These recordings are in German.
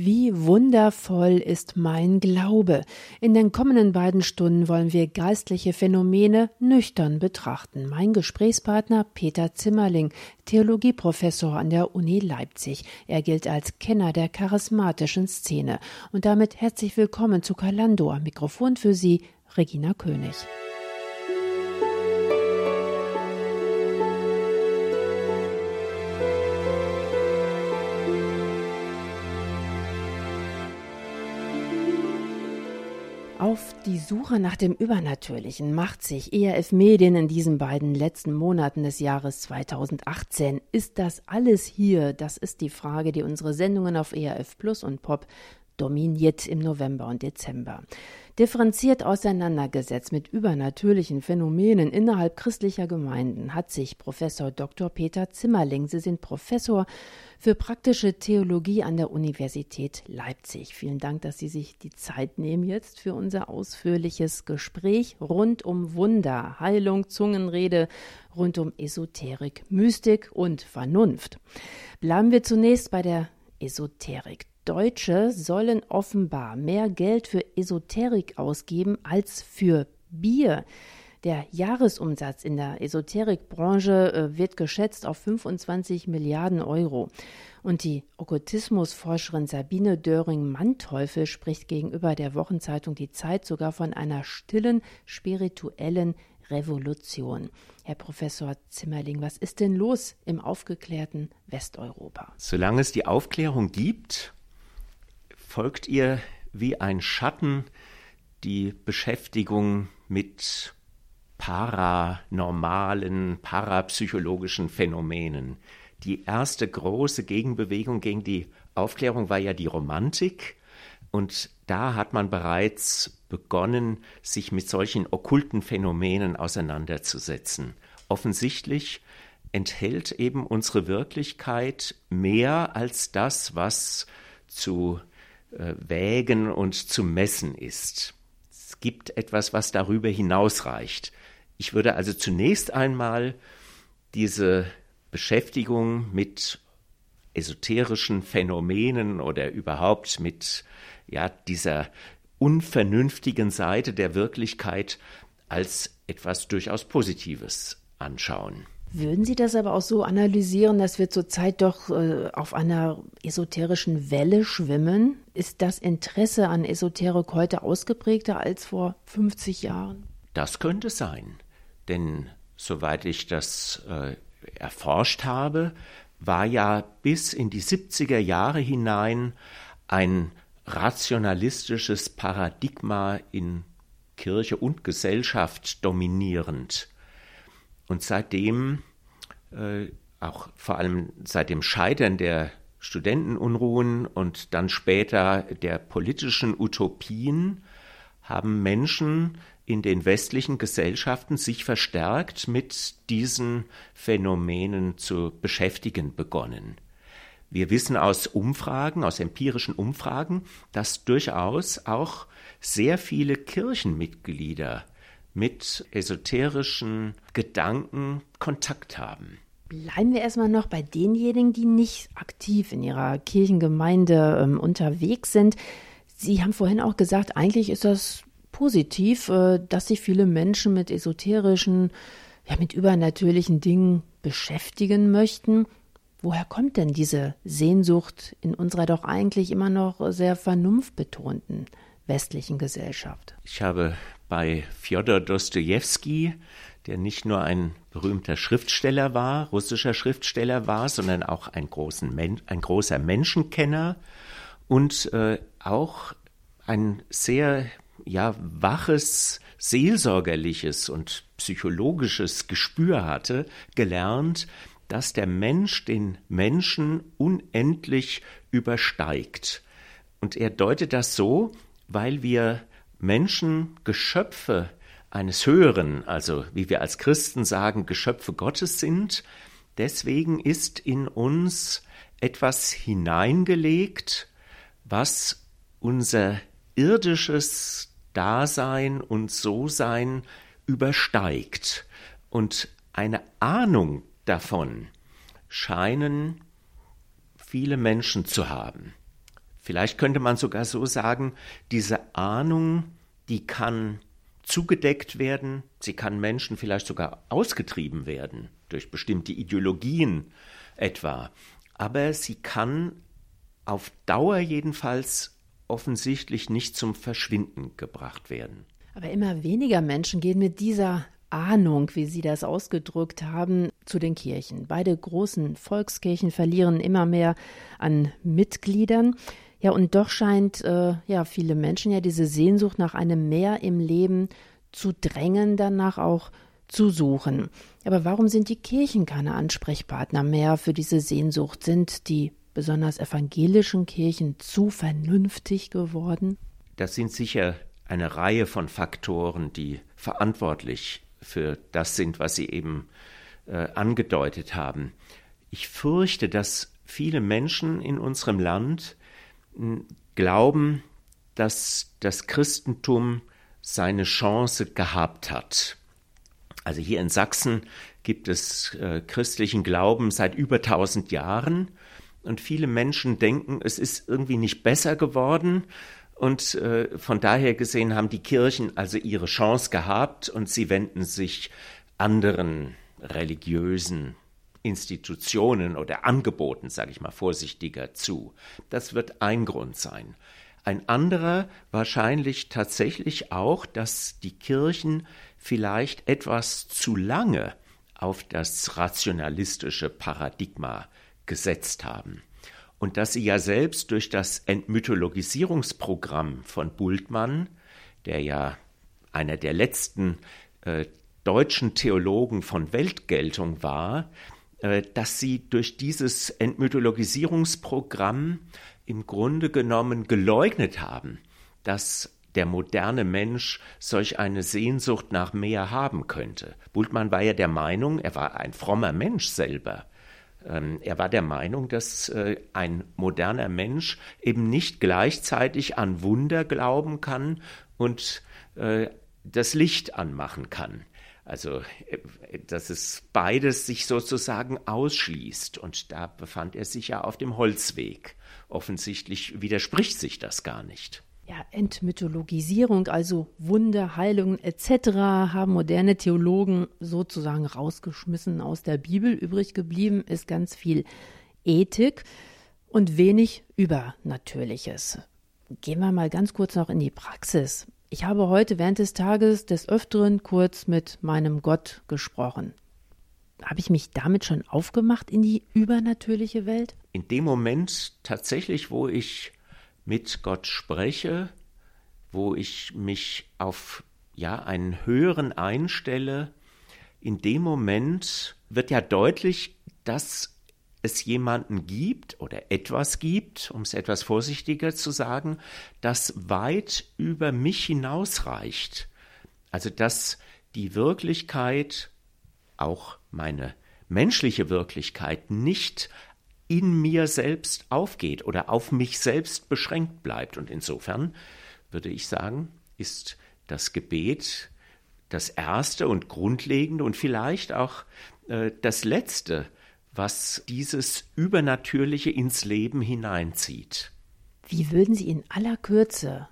Wie wundervoll ist mein Glaube. In den kommenden beiden Stunden wollen wir geistliche Phänomene nüchtern betrachten. Mein Gesprächspartner Peter Zimmerling, Theologieprofessor an der Uni Leipzig. Er gilt als Kenner der charismatischen Szene. Und damit herzlich willkommen zu Kalando. Am Mikrofon für Sie Regina König. Auf die Suche nach dem Übernatürlichen macht sich ERF Medien in diesen beiden letzten Monaten des Jahres 2018. Ist das alles hier? Das ist die Frage, die unsere Sendungen auf ERF Plus und Pop dominiert im November und Dezember. Differenziert auseinandergesetzt mit übernatürlichen Phänomenen innerhalb christlicher Gemeinden hat sich Professor Dr. Peter Zimmerling, Sie sind Professor für praktische Theologie an der Universität Leipzig. Vielen Dank, dass Sie sich die Zeit nehmen jetzt für unser ausführliches Gespräch rund um Wunder, Heilung, Zungenrede, rund um Esoterik, Mystik und Vernunft. Bleiben wir zunächst bei der Esoterik. Deutsche sollen offenbar mehr Geld für Esoterik ausgeben als für Bier. Der Jahresumsatz in der Esoterikbranche äh, wird geschätzt auf 25 Milliarden Euro. Und die Okkultismusforscherin Sabine Döring-Manteuffel spricht gegenüber der Wochenzeitung Die Zeit sogar von einer stillen spirituellen Revolution. Herr Professor Zimmerling, was ist denn los im aufgeklärten Westeuropa? Solange es die Aufklärung gibt, folgt ihr wie ein Schatten die Beschäftigung mit paranormalen, parapsychologischen Phänomenen. Die erste große Gegenbewegung gegen die Aufklärung war ja die Romantik. Und da hat man bereits begonnen, sich mit solchen okkulten Phänomenen auseinanderzusetzen. Offensichtlich enthält eben unsere Wirklichkeit mehr als das, was zu wägen und zu messen ist. Es gibt etwas, was darüber hinausreicht. Ich würde also zunächst einmal diese Beschäftigung mit esoterischen Phänomenen oder überhaupt mit ja, dieser unvernünftigen Seite der Wirklichkeit als etwas durchaus Positives anschauen. Würden Sie das aber auch so analysieren, dass wir zurzeit doch äh, auf einer esoterischen Welle schwimmen? Ist das Interesse an Esoterik heute ausgeprägter als vor 50 Jahren? Das könnte sein, denn soweit ich das äh, erforscht habe, war ja bis in die 70er Jahre hinein ein rationalistisches Paradigma in Kirche und Gesellschaft dominierend. Und seitdem, äh, auch vor allem seit dem Scheitern der Studentenunruhen und dann später der politischen Utopien, haben Menschen in den westlichen Gesellschaften sich verstärkt mit diesen Phänomenen zu beschäftigen begonnen. Wir wissen aus Umfragen, aus empirischen Umfragen, dass durchaus auch sehr viele Kirchenmitglieder mit esoterischen Gedanken Kontakt haben. Bleiben wir erstmal noch bei denjenigen, die nicht aktiv in ihrer Kirchengemeinde ähm, unterwegs sind. Sie haben vorhin auch gesagt, eigentlich ist das positiv, äh, dass sich viele Menschen mit esoterischen, ja, mit übernatürlichen Dingen beschäftigen möchten. Woher kommt denn diese Sehnsucht in unserer doch eigentlich immer noch sehr vernunftbetonten westlichen Gesellschaft? Ich habe bei Fjodor Dostojewski, der nicht nur ein berühmter Schriftsteller war, russischer Schriftsteller war, sondern auch ein, Men ein großer Menschenkenner und äh, auch ein sehr ja, waches, seelsorgerliches und psychologisches Gespür hatte, gelernt, dass der Mensch den Menschen unendlich übersteigt. Und er deutet das so, weil wir Menschen Geschöpfe eines Höheren, also wie wir als Christen sagen, Geschöpfe Gottes sind. Deswegen ist in uns etwas hineingelegt, was unser irdisches Dasein und So-Sein übersteigt. Und eine Ahnung davon scheinen viele Menschen zu haben. Vielleicht könnte man sogar so sagen, diese Ahnung, die kann zugedeckt werden, sie kann Menschen vielleicht sogar ausgetrieben werden durch bestimmte Ideologien etwa, aber sie kann auf Dauer jedenfalls offensichtlich nicht zum Verschwinden gebracht werden. Aber immer weniger Menschen gehen mit dieser Ahnung, wie Sie das ausgedrückt haben, zu den Kirchen. Beide großen Volkskirchen verlieren immer mehr an Mitgliedern. Ja, und doch scheint äh, ja viele Menschen ja diese Sehnsucht nach einem Mehr im Leben zu drängen, danach auch zu suchen. Aber warum sind die Kirchen keine Ansprechpartner mehr für diese Sehnsucht? Sind die besonders evangelischen Kirchen zu vernünftig geworden? Das sind sicher eine Reihe von Faktoren, die verantwortlich für das sind, was Sie eben äh, angedeutet haben. Ich fürchte, dass viele Menschen in unserem Land glauben, dass das Christentum seine Chance gehabt hat. Also hier in Sachsen gibt es äh, christlichen Glauben seit über 1000 Jahren und viele Menschen denken, es ist irgendwie nicht besser geworden und äh, von daher gesehen haben die Kirchen also ihre Chance gehabt und sie wenden sich anderen religiösen Institutionen oder Angeboten, sage ich mal vorsichtiger, zu. Das wird ein Grund sein. Ein anderer wahrscheinlich tatsächlich auch, dass die Kirchen vielleicht etwas zu lange auf das rationalistische Paradigma gesetzt haben und dass sie ja selbst durch das Entmythologisierungsprogramm von Bultmann, der ja einer der letzten äh, deutschen Theologen von Weltgeltung war, dass sie durch dieses Entmythologisierungsprogramm im Grunde genommen geleugnet haben, dass der moderne Mensch solch eine Sehnsucht nach mehr haben könnte. Bultmann war ja der Meinung, er war ein frommer Mensch selber, ähm, er war der Meinung, dass äh, ein moderner Mensch eben nicht gleichzeitig an Wunder glauben kann und äh, das Licht anmachen kann. Also, äh, dass es beides sich sozusagen ausschließt. Und da befand er sich ja auf dem Holzweg. Offensichtlich widerspricht sich das gar nicht ja, Entmythologisierung, also Wunder, Heilungen etc. haben moderne Theologen sozusagen rausgeschmissen aus der Bibel. Übrig geblieben ist ganz viel Ethik und wenig Übernatürliches. Gehen wir mal ganz kurz noch in die Praxis. Ich habe heute während des Tages des Öfteren kurz mit meinem Gott gesprochen. Habe ich mich damit schon aufgemacht in die übernatürliche Welt? In dem Moment tatsächlich, wo ich mit Gott spreche, wo ich mich auf ja einen höheren einstelle, in dem Moment wird ja deutlich, dass es jemanden gibt oder etwas gibt, um es etwas vorsichtiger zu sagen, das weit über mich hinausreicht. Also dass die Wirklichkeit, auch meine menschliche Wirklichkeit, nicht in mir selbst aufgeht oder auf mich selbst beschränkt bleibt. Und insofern würde ich sagen, ist das Gebet das Erste und Grundlegende und vielleicht auch äh, das Letzte, was dieses Übernatürliche ins Leben hineinzieht. Wie würden Sie in aller Kürze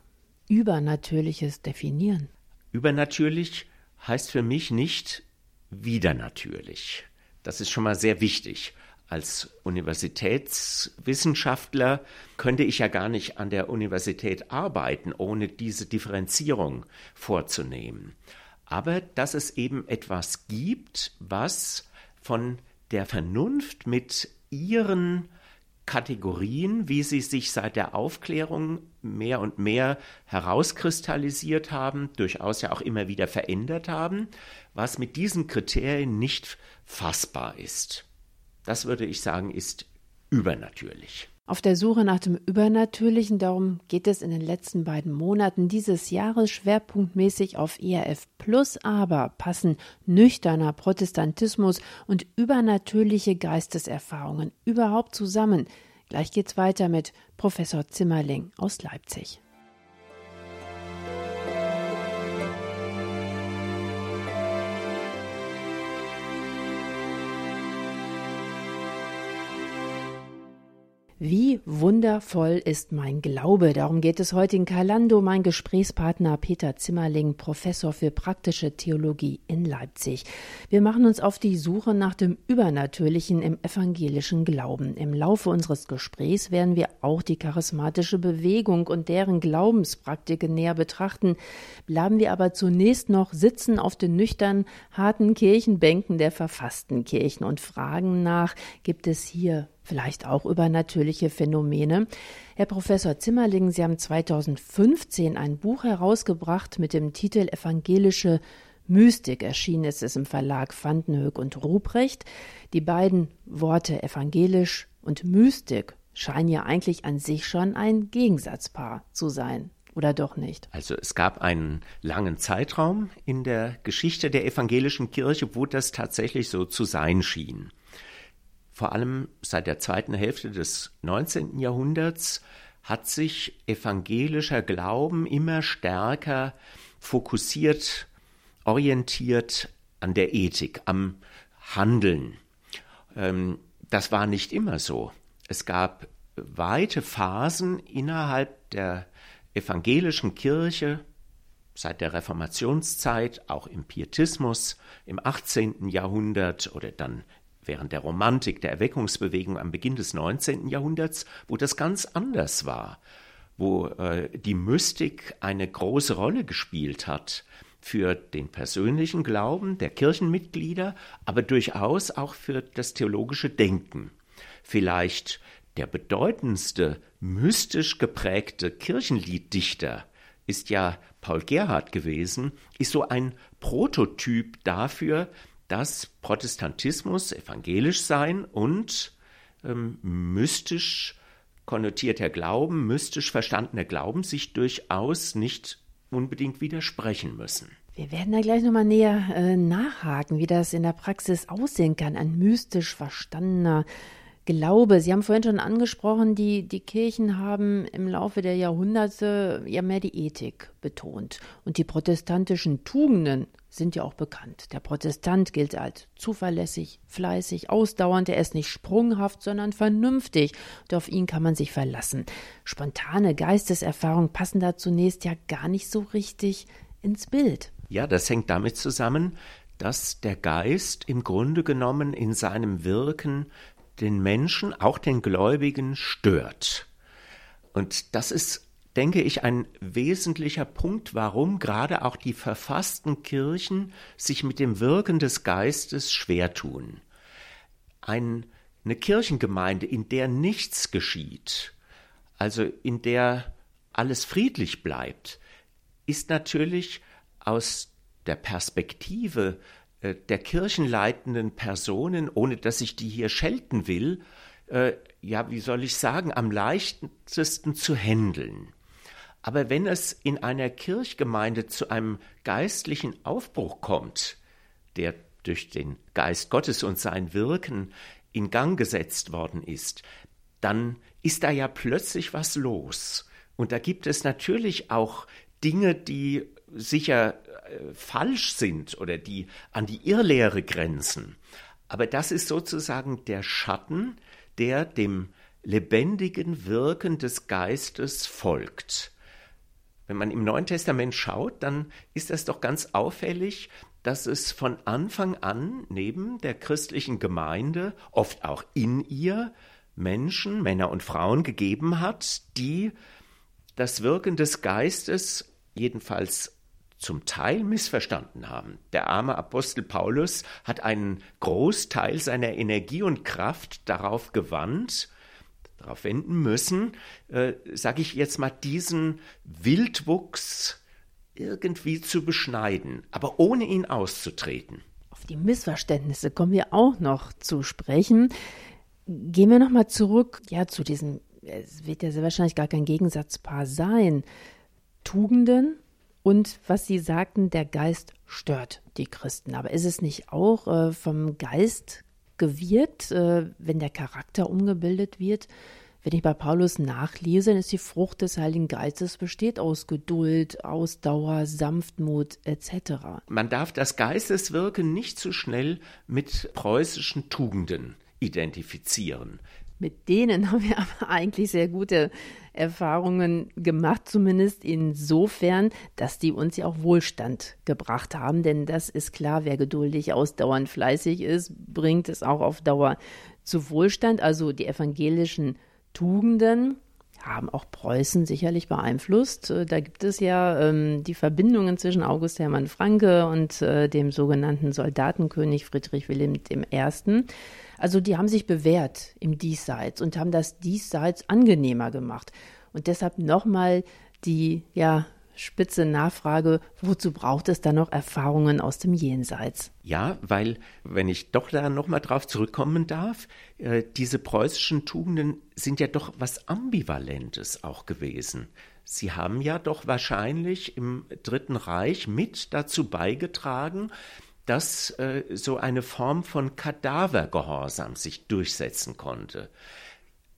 Übernatürliches definieren? Übernatürlich heißt für mich nicht widernatürlich. Das ist schon mal sehr wichtig als Universitätswissenschaftler könnte ich ja gar nicht an der Universität arbeiten, ohne diese Differenzierung vorzunehmen. Aber dass es eben etwas gibt, was von der Vernunft mit ihren Kategorien, wie sie sich seit der Aufklärung mehr und mehr herauskristallisiert haben, durchaus ja auch immer wieder verändert haben, was mit diesen Kriterien nicht fassbar ist. Das würde ich sagen, ist übernatürlich. Auf der Suche nach dem Übernatürlichen, darum geht es in den letzten beiden Monaten dieses Jahres schwerpunktmäßig auf ERF Plus, aber passen nüchterner Protestantismus und übernatürliche Geisteserfahrungen überhaupt zusammen? Gleich geht's weiter mit Professor Zimmerling aus Leipzig. Wie wundervoll ist mein Glaube? Darum geht es heute in Kalando. Mein Gesprächspartner Peter Zimmerling, Professor für praktische Theologie in Leipzig. Wir machen uns auf die Suche nach dem Übernatürlichen im evangelischen Glauben. Im Laufe unseres Gesprächs werden wir auch die charismatische Bewegung und deren Glaubenspraktiken näher betrachten. Bleiben wir aber zunächst noch sitzen auf den nüchtern, harten Kirchenbänken der verfassten Kirchen und fragen nach, gibt es hier vielleicht auch übernatürliche Phänomene. Herr Professor Zimmerling, Sie haben 2015 ein Buch herausgebracht mit dem Titel Evangelische Mystik. Erschienen ist es im Verlag Vandenhoek und Ruprecht. Die beiden Worte evangelisch und Mystik scheinen ja eigentlich an sich schon ein Gegensatzpaar zu sein. Oder doch nicht? Also es gab einen langen Zeitraum in der Geschichte der evangelischen Kirche, wo das tatsächlich so zu sein schien vor allem seit der zweiten Hälfte des 19. Jahrhunderts hat sich evangelischer Glauben immer stärker fokussiert, orientiert an der Ethik, am Handeln. Ähm, das war nicht immer so. Es gab weite Phasen innerhalb der evangelischen Kirche, seit der Reformationszeit, auch im Pietismus im 18. Jahrhundert oder dann während der Romantik, der Erweckungsbewegung am Beginn des 19. Jahrhunderts, wo das ganz anders war, wo äh, die Mystik eine große Rolle gespielt hat für den persönlichen Glauben der Kirchenmitglieder, aber durchaus auch für das theologische Denken. Vielleicht der bedeutendste mystisch geprägte Kirchenlieddichter ist ja Paul Gerhard gewesen, ist so ein Prototyp dafür, dass Protestantismus evangelisch sein und ähm, mystisch konnotierter Glauben, mystisch verstandener Glauben sich durchaus nicht unbedingt widersprechen müssen. Wir werden da gleich nochmal näher äh, nachhaken, wie das in der Praxis aussehen kann, ein mystisch verstandener Glaube. Sie haben vorhin schon angesprochen, die, die Kirchen haben im Laufe der Jahrhunderte ja mehr die Ethik betont. Und die protestantischen Tugenden sind ja auch bekannt. Der Protestant gilt als zuverlässig, fleißig, ausdauernd. Er ist nicht sprunghaft, sondern vernünftig. Und auf ihn kann man sich verlassen. Spontane Geisteserfahrungen passen da zunächst ja gar nicht so richtig ins Bild. Ja, das hängt damit zusammen, dass der Geist im Grunde genommen in seinem Wirken den Menschen, auch den Gläubigen, stört. Und das ist, denke ich, ein wesentlicher Punkt, warum gerade auch die verfassten Kirchen sich mit dem Wirken des Geistes schwer tun. Ein, eine Kirchengemeinde, in der nichts geschieht, also in der alles friedlich bleibt, ist natürlich aus der Perspektive äh, der kirchenleitenden Personen, ohne dass ich die hier schelten will, äh, ja, wie soll ich sagen, am leichtesten zu händeln. Aber wenn es in einer Kirchgemeinde zu einem geistlichen Aufbruch kommt, der durch den Geist Gottes und sein Wirken in Gang gesetzt worden ist, dann ist da ja plötzlich was los. Und da gibt es natürlich auch Dinge, die sicher äh, falsch sind oder die an die Irrlehre grenzen. Aber das ist sozusagen der Schatten, der dem lebendigen Wirken des Geistes folgt. Wenn man im Neuen Testament schaut, dann ist das doch ganz auffällig, dass es von Anfang an neben der christlichen Gemeinde, oft auch in ihr, Menschen, Männer und Frauen gegeben hat, die das Wirken des Geistes jedenfalls zum Teil missverstanden haben. Der arme Apostel Paulus hat einen Großteil seiner Energie und Kraft darauf gewandt, darauf wenden müssen, äh, sage ich jetzt mal, diesen Wildwuchs irgendwie zu beschneiden, aber ohne ihn auszutreten. Auf die Missverständnisse kommen wir auch noch zu sprechen. Gehen wir nochmal zurück, ja, zu diesem, es wird ja sehr wahrscheinlich gar kein Gegensatzpaar sein. Tugenden und was Sie sagten, der Geist stört die Christen. Aber ist es nicht auch äh, vom Geist gewirkt, äh, wenn der Charakter umgebildet wird? Wenn ich bei Paulus nachlese, dann ist die Frucht des Heiligen Geistes besteht aus Geduld, Ausdauer, Sanftmut etc. Man darf das Geisteswirken nicht zu schnell mit preußischen Tugenden identifizieren. Mit denen haben wir aber eigentlich sehr gute Erfahrungen gemacht, zumindest insofern, dass die uns ja auch Wohlstand gebracht haben. Denn das ist klar, wer geduldig, ausdauernd, fleißig ist, bringt es auch auf Dauer zu Wohlstand. Also die evangelischen Tugenden haben auch Preußen sicherlich beeinflusst. Äh, da gibt es ja ähm, die Verbindungen zwischen August Hermann Franke und äh, dem sogenannten Soldatenkönig Friedrich Wilhelm I. Also die haben sich bewährt im Diesseits und haben das Diesseits angenehmer gemacht. Und deshalb nochmal die ja spitze Nachfrage, wozu braucht es dann noch Erfahrungen aus dem Jenseits? Ja, weil, wenn ich doch da nochmal drauf zurückkommen darf, äh, diese preußischen Tugenden sind ja doch was Ambivalentes auch gewesen. Sie haben ja doch wahrscheinlich im Dritten Reich mit dazu beigetragen, dass äh, so eine Form von Kadavergehorsam sich durchsetzen konnte.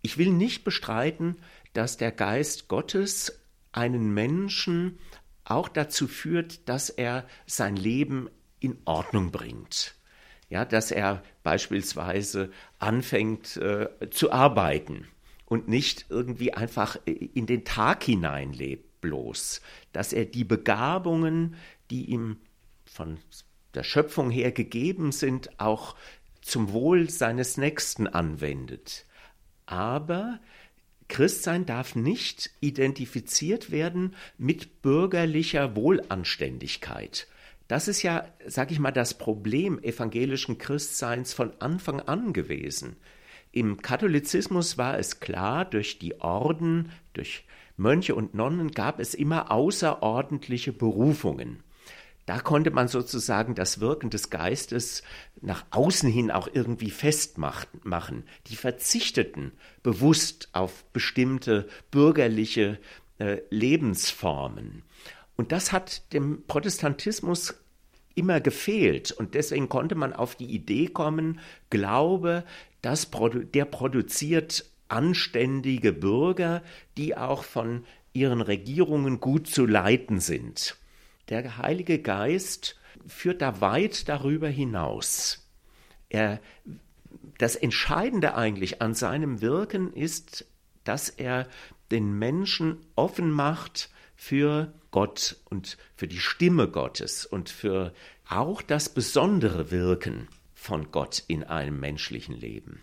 Ich will nicht bestreiten, dass der Geist Gottes einen Menschen auch dazu führt, dass er sein Leben in Ordnung bringt. Ja, dass er beispielsweise anfängt äh, zu arbeiten und nicht irgendwie einfach in den Tag hineinlebt bloß, dass er die Begabungen, die ihm von der Schöpfung her gegeben sind, auch zum Wohl seines Nächsten anwendet. Aber Christsein darf nicht identifiziert werden mit bürgerlicher Wohlanständigkeit. Das ist ja, sag ich mal, das Problem evangelischen Christseins von Anfang an gewesen. Im Katholizismus war es klar, durch die Orden, durch Mönche und Nonnen gab es immer außerordentliche Berufungen. Da konnte man sozusagen das Wirken des Geistes nach außen hin auch irgendwie festmachen. Die verzichteten bewusst auf bestimmte bürgerliche äh, Lebensformen. Und das hat dem Protestantismus immer gefehlt. Und deswegen konnte man auf die Idee kommen, Glaube, das, der produziert anständige Bürger, die auch von ihren Regierungen gut zu leiten sind. Der Heilige Geist führt da weit darüber hinaus. Er, das Entscheidende eigentlich an seinem Wirken ist, dass er den Menschen offen macht für Gott und für die Stimme Gottes und für auch das besondere Wirken von Gott in einem menschlichen Leben.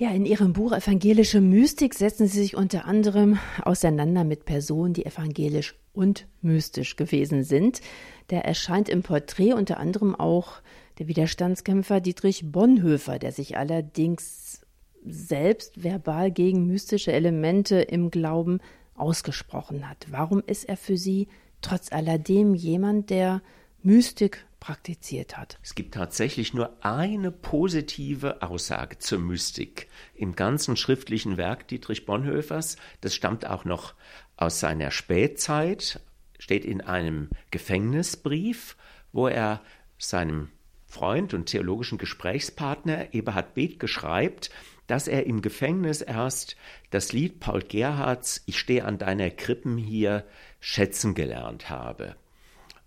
Ja, in Ihrem Buch Evangelische Mystik setzen Sie sich unter anderem auseinander mit Personen, die evangelisch und mystisch gewesen sind. Da erscheint im Porträt unter anderem auch der Widerstandskämpfer Dietrich Bonhoeffer, der sich allerdings selbst verbal gegen mystische Elemente im Glauben ausgesprochen hat. Warum ist er für Sie trotz alledem jemand, der Mystik praktiziert hat. Es gibt tatsächlich nur eine positive Aussage zur Mystik im ganzen schriftlichen Werk Dietrich Bonhoeffers. Das stammt auch noch aus seiner Spätzeit, steht in einem Gefängnisbrief, wo er seinem Freund und theologischen Gesprächspartner Eberhard Bethke schreibt, dass er im Gefängnis erst das Lied Paul Gerhards Ich stehe an deiner Krippen hier schätzen gelernt habe.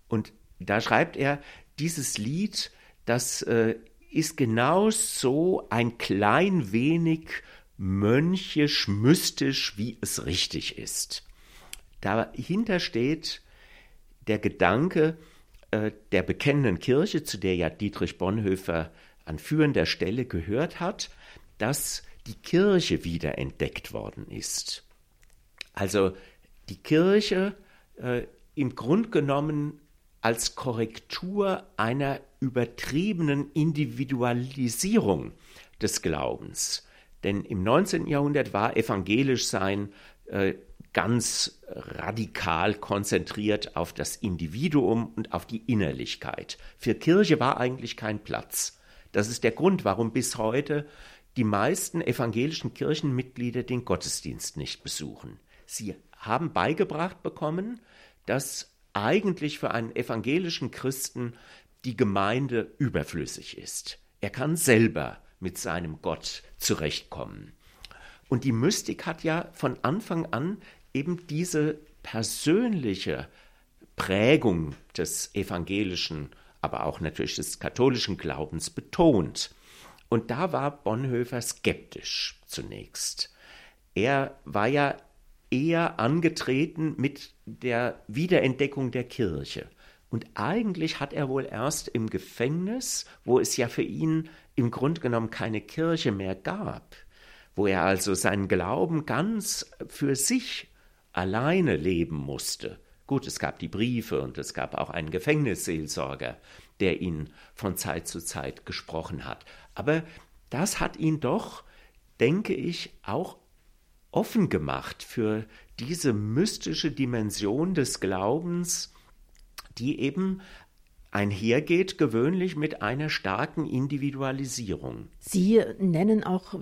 Und da schreibt er, dieses Lied, das äh, ist genau so ein klein wenig mönchisch, mystisch, wie es richtig ist. Dahinter steht der Gedanke äh, der bekennenden Kirche, zu der ja Dietrich Bonhoeffer an führender Stelle gehört hat, dass die Kirche wieder entdeckt worden ist. Also die Kirche äh, im Grunde genommen als Korrektur einer übertriebenen Individualisierung des Glaubens. Denn im 19. Jahrhundert war evangelisch sein äh, ganz radikal konzentriert auf das Individuum und auf die Innerlichkeit. Für Kirche war eigentlich kein Platz. Das ist der Grund, warum bis heute die meisten evangelischen Kirchenmitglieder den Gottesdienst nicht besuchen. Sie haben beigebracht bekommen, dass eigentlich für einen evangelischen Christen die Gemeinde überflüssig ist. Er kann selber mit seinem Gott zurechtkommen. Und die Mystik hat ja von Anfang an eben diese persönliche Prägung des evangelischen, aber auch natürlich des katholischen Glaubens betont. Und da war Bonhoeffer skeptisch zunächst. Er war ja eher angetreten mit der Wiederentdeckung der Kirche. Und eigentlich hat er wohl erst im Gefängnis, wo es ja für ihn im Grunde genommen keine Kirche mehr gab, wo er also seinen Glauben ganz für sich alleine leben musste. Gut, es gab die Briefe und es gab auch einen Gefängnisseelsorger, der ihn von Zeit zu Zeit gesprochen hat. Aber das hat ihn doch, denke ich, auch offen gemacht für diese mystische Dimension des Glaubens, die eben einhergeht gewöhnlich mit einer starken Individualisierung. Sie nennen auch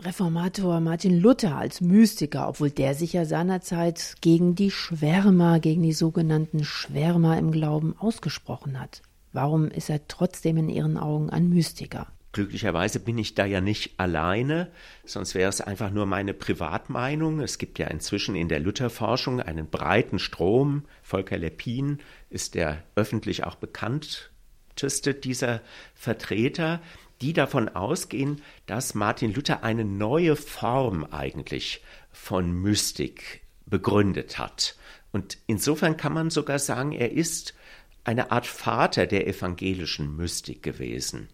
Reformator Martin Luther als Mystiker, obwohl der sich ja seinerzeit gegen die Schwärmer, gegen die sogenannten Schwärmer im Glauben ausgesprochen hat. Warum ist er trotzdem in Ihren Augen ein Mystiker? Glücklicherweise bin ich da ja nicht alleine, sonst wäre es einfach nur meine Privatmeinung. Es gibt ja inzwischen in der Lutherforschung einen breiten Strom. Volker Leppin ist der öffentlich auch bekannteste dieser Vertreter, die davon ausgehen, dass Martin Luther eine neue Form eigentlich von Mystik begründet hat. Und insofern kann man sogar sagen, er ist eine Art Vater der evangelischen Mystik gewesen.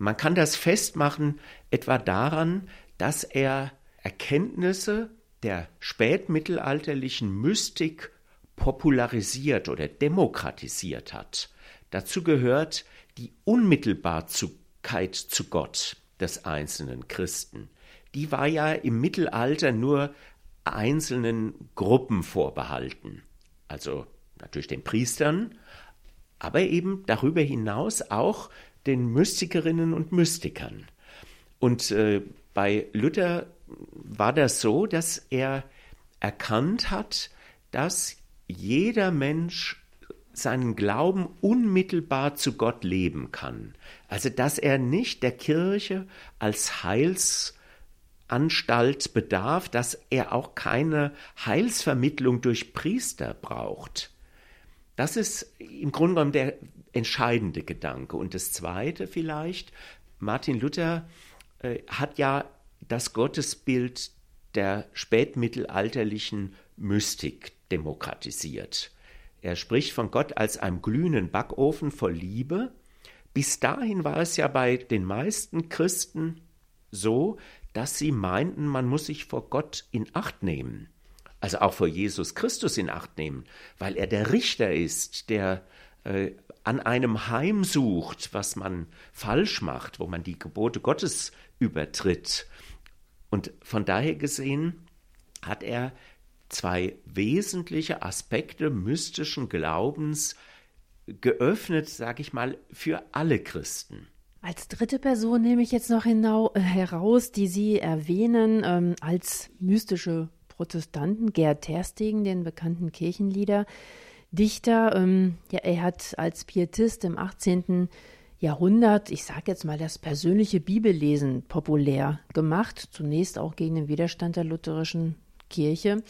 Man kann das festmachen etwa daran, dass er Erkenntnisse der spätmittelalterlichen Mystik popularisiert oder demokratisiert hat. Dazu gehört die Unmittelbarkeit zu Gott des einzelnen Christen. Die war ja im Mittelalter nur einzelnen Gruppen vorbehalten. Also natürlich den Priestern, aber eben darüber hinaus auch den Mystikerinnen und Mystikern. Und äh, bei Luther war das so, dass er erkannt hat, dass jeder Mensch seinen Glauben unmittelbar zu Gott leben kann. Also dass er nicht der Kirche als Heilsanstalt bedarf, dass er auch keine Heilsvermittlung durch Priester braucht. Das ist im Grunde genommen der entscheidende Gedanke. Und das Zweite vielleicht, Martin Luther äh, hat ja das Gottesbild der spätmittelalterlichen Mystik demokratisiert. Er spricht von Gott als einem glühenden Backofen voll Liebe. Bis dahin war es ja bei den meisten Christen so, dass sie meinten, man muss sich vor Gott in Acht nehmen. Also auch vor Jesus Christus in Acht nehmen, weil er der Richter ist, der äh, an einem heimsucht, was man falsch macht, wo man die Gebote Gottes übertritt. Und von daher gesehen hat er zwei wesentliche Aspekte mystischen Glaubens geöffnet, sage ich mal, für alle Christen. Als dritte Person nehme ich jetzt noch hinau, äh, heraus, die Sie erwähnen ähm, als mystische Protestanten, Gerd Terstegen, den bekannten Kirchenlieder. Dichter. Ähm, ja, er hat als Pietist im 18. Jahrhundert, ich sage jetzt mal, das persönliche Bibellesen populär gemacht, zunächst auch gegen den Widerstand der lutherischen Kirche.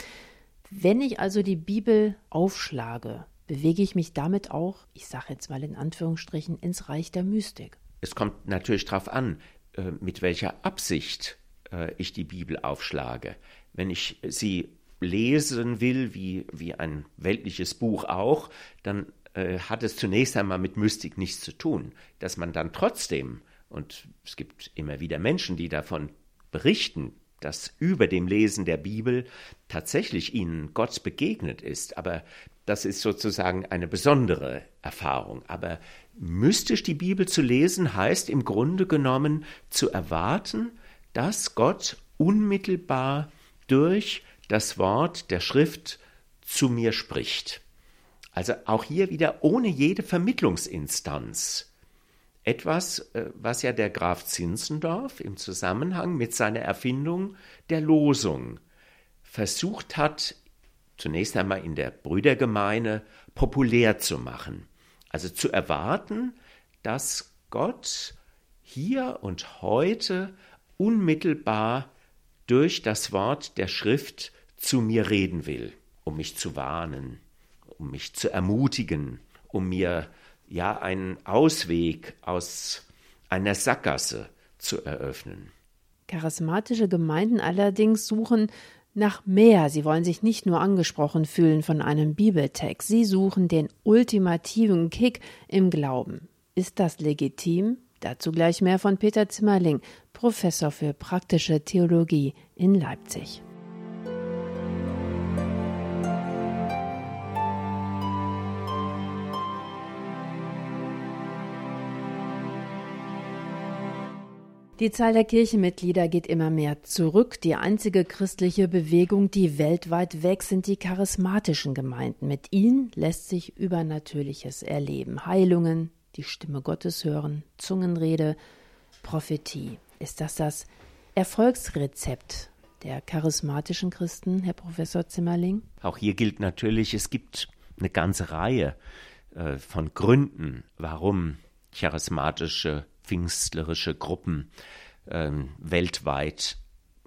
Wenn ich also die Bibel aufschlage, bewege ich mich damit auch, ich sage jetzt mal in Anführungsstrichen, ins Reich der Mystik. Es kommt natürlich darauf an, äh, mit welcher Absicht äh, ich die Bibel aufschlage. Wenn ich sie lesen will, wie, wie ein weltliches Buch auch, dann äh, hat es zunächst einmal mit Mystik nichts zu tun. Dass man dann trotzdem, und es gibt immer wieder Menschen, die davon berichten, dass über dem Lesen der Bibel tatsächlich ihnen Gott begegnet ist, aber das ist sozusagen eine besondere Erfahrung. Aber mystisch die Bibel zu lesen heißt im Grunde genommen zu erwarten, dass Gott unmittelbar durch das Wort der Schrift zu mir spricht. Also auch hier wieder ohne jede Vermittlungsinstanz. Etwas, äh, was ja der Graf Zinzendorf im Zusammenhang mit seiner Erfindung der Losung versucht hat, zunächst einmal in der Brüdergemeine populär zu machen. Also zu erwarten, dass Gott hier und heute unmittelbar durch das Wort der Schrift zu mir reden will, um mich zu warnen, um mich zu ermutigen, um mir ja einen Ausweg aus einer Sackgasse zu eröffnen. Charismatische Gemeinden allerdings suchen nach mehr. Sie wollen sich nicht nur angesprochen fühlen von einem Bibeltext. Sie suchen den ultimativen Kick im Glauben. Ist das legitim? Dazu gleich mehr von Peter Zimmerling, Professor für praktische Theologie in Leipzig. Die Zahl der Kirchenmitglieder geht immer mehr zurück. Die einzige christliche Bewegung, die weltweit wächst, sind die charismatischen Gemeinden. Mit ihnen lässt sich Übernatürliches erleben. Heilungen, die Stimme Gottes hören, Zungenrede, Prophetie. Ist das das Erfolgsrezept der charismatischen Christen, Herr Professor Zimmerling? Auch hier gilt natürlich, es gibt eine ganze Reihe äh, von Gründen, warum charismatische pfingstlerische Gruppen äh, weltweit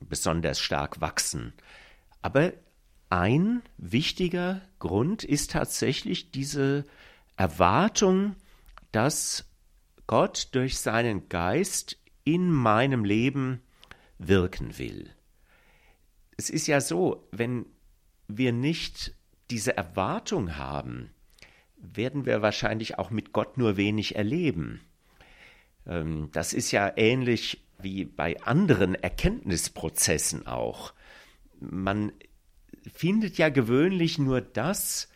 besonders stark wachsen. Aber ein wichtiger Grund ist tatsächlich diese Erwartung, dass Gott durch seinen Geist in meinem Leben wirken will. Es ist ja so, wenn wir nicht diese Erwartung haben, werden wir wahrscheinlich auch mit Gott nur wenig erleben. Ähm, das ist ja ähnlich wie bei anderen Erkenntnisprozessen auch. Man findet ja gewöhnlich nur das,